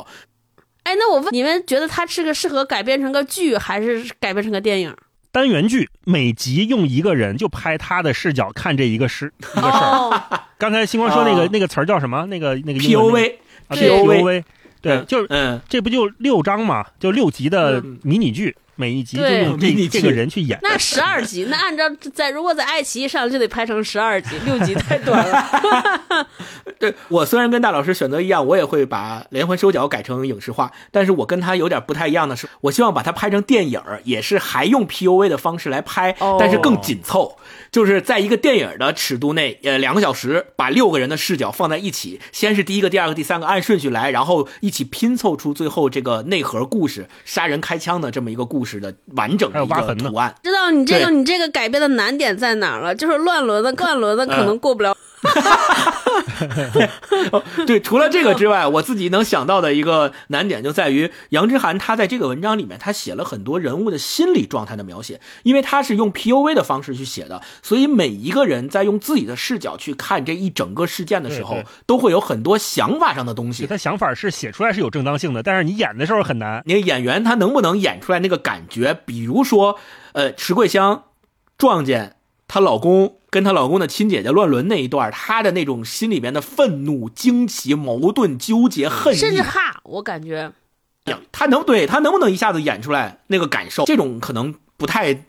哎，那我问你们，觉得它是个适合改编成个剧，还是改编成个电影？单元剧，每集用一个人就拍他的视角看这一个事一个事儿。刚才星光说那个那个词儿叫什么？那个那个 P O V，P O V，对，就是嗯，这不就六章嘛，就六集的迷你剧。每一集就用这这个人去演，那十二集，那按照在如果在爱奇艺上就得拍成十二集，六集太短了。对我虽然跟大老师选择一样，我也会把《连环收缴》改成影视化，但是我跟他有点不太一样的是，我希望把它拍成电影，也是还用 P O V 的方式来拍，但是更紧凑，就是在一个电影的尺度内，呃，两个小时把六个人的视角放在一起，先是第一个、第二个、第三个按顺序来，然后一起拼凑出最后这个内核故事，杀人开枪的这么一个故。事的完整的一个图案，知道你这个你这个改编的难点在哪儿了？就是乱伦的乱伦的可能过不了。对，除了这个之外，我自己能想到的一个难点就在于杨之涵，他在这个文章里面，他写了很多人物的心理状态的描写，因为他是用 P U V 的方式去写的，所以每一个人在用自己的视角去看这一整个事件的时候，都会有很多想法上的东西。他想法是写出来是有正当性的，但是你演的时候很难。那个演员他能不能演出来那个感觉？比如说，呃，迟桂香撞见她老公。跟她老公的亲姐姐乱伦那一段，她的那种心里面的愤怒、惊奇、矛盾、纠结、恨意，甚至怕，我感觉，她能对她能不能一下子演出来那个感受？这种可能不太，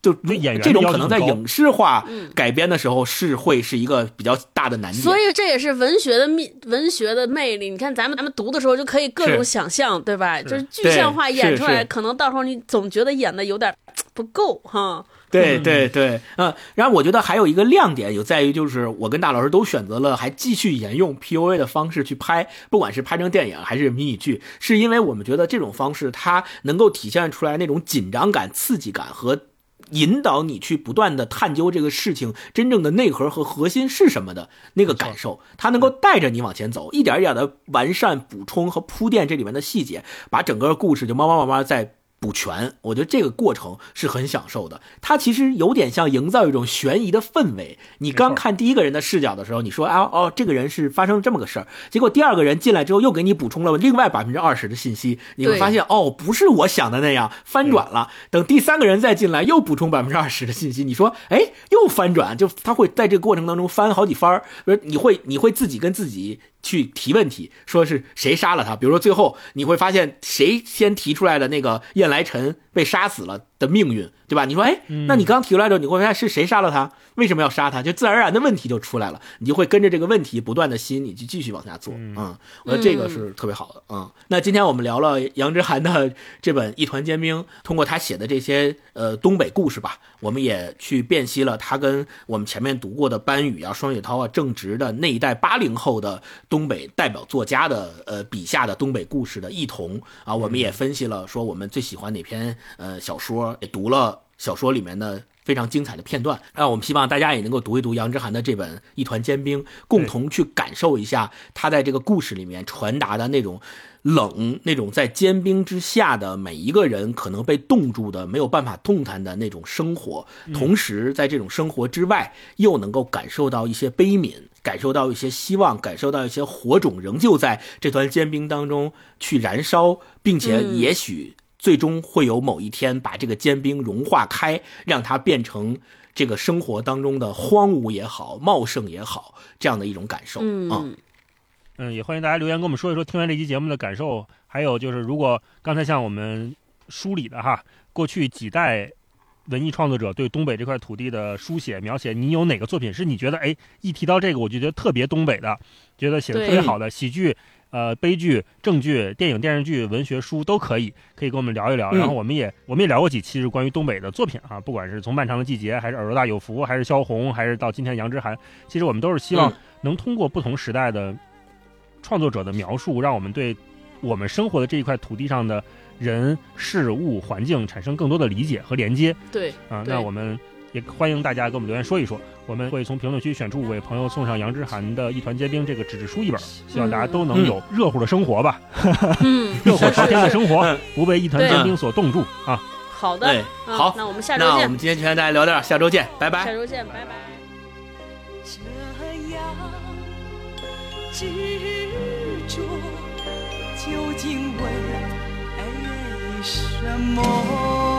就演员这种可能在影视化改编的时候是会是一个比较大的难点。所以这也是文学的魅，文学的魅力。你看咱们咱们读的时候就可以各种想象，对吧？就是具象化演出来，可能到时候你总觉得演的有点不够哈。对对对，嗯，然后我觉得还有一个亮点，有在于就是我跟大老师都选择了还继续沿用 P O A 的方式去拍，不管是拍成电影还是迷你剧，是因为我们觉得这种方式它能够体现出来那种紧张感、刺激感和引导你去不断的探究这个事情真正的内核和核心是什么的那个感受，它能够带着你往前走，一点一点的完善、补充和铺垫这里面的细节，把整个故事就慢慢慢慢在。补全，我觉得这个过程是很享受的。它其实有点像营造一种悬疑的氛围。你刚看第一个人的视角的时候，你说啊哦，这个人是发生了这么个事儿，结果第二个人进来之后又给你补充了另外百分之二十的信息，你会发现哦，不是我想的那样，翻转了。等第三个人再进来又补充百分之二十的信息，你说哎，又翻转，就他会在这个过程当中翻好几番儿，你会你会自己跟自己。去提问题，说是谁杀了他？比如说最后你会发现谁先提出来的那个燕来臣被杀死了的命运，对吧？你说，哎，那你刚提出来的时候，你会发现是谁杀了他？为什么要杀他？就自然而然的问题就出来了，你就会跟着这个问题不断的吸引你去继续往下做。嗯，我觉得这个是特别好的。嗯，那今天我们聊了杨之涵的这本《一团尖兵》，通过他写的这些呃东北故事吧，我们也去辨析了他跟我们前面读过的班宇啊、双雪涛啊、正直的那一代八零后的东北代表作家的呃笔下的东北故事的异同啊，我们也分析了说我们最喜欢哪篇呃小说，也读了小说里面的。非常精彩的片段，那我们希望大家也能够读一读杨之涵的这本《一团坚冰》，共同去感受一下他在这个故事里面传达的那种冷，那种在坚冰之下的每一个人可能被冻住的、没有办法动弹的那种生活。同时，在这种生活之外，又能够感受到一些悲悯，感受到一些希望，感受到一些火种仍旧在这团坚冰当中去燃烧，并且也许。最终会有某一天把这个坚冰融化开，让它变成这个生活当中的荒芜也好、茂盛也好，这样的一种感受。嗯嗯，也欢迎大家留言跟我们说一说听完这期节目的感受。还有就是，如果刚才像我们梳理的哈，过去几代文艺创作者对东北这块土地的书写描写，你有哪个作品是你觉得哎一提到这个我就觉得特别东北的，觉得写的特别好的喜剧？呃，悲剧、正剧、电影、电视剧、文学书都可以，可以跟我们聊一聊。然后我们也我们也聊过几期是关于东北的作品啊，不管是从《漫长的季节》，还是《耳朵大有福》，还是萧红，还是到今天杨之涵，其实我们都是希望能通过不同时代的创作者的描述，让我们对我们生活的这一块土地上的人事物环境产生更多的理解和连接。对，啊，那我们。也欢迎大家给我们留言说一说，我们会从评论区选出五位朋友送上杨之涵的《一团结冰》这个纸质书一本，希望大家都能有热乎的生活吧，热火朝天的生活，不被一团结冰所冻住啊！好的，好，那我们下周见。那我们今天就跟大家聊到这，下周见，拜拜。下周见，拜拜。这样执着究竟为什么？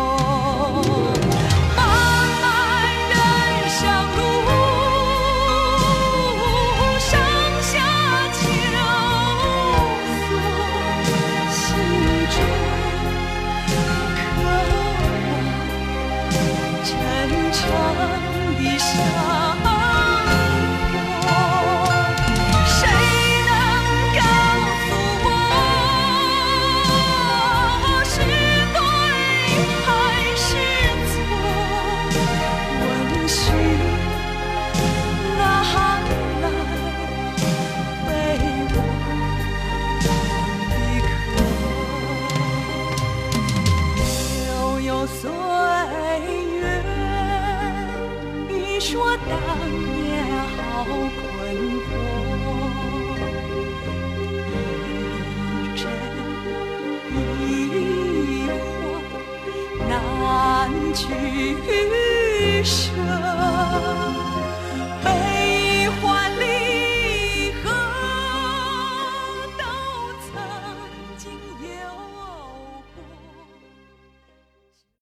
终其一生。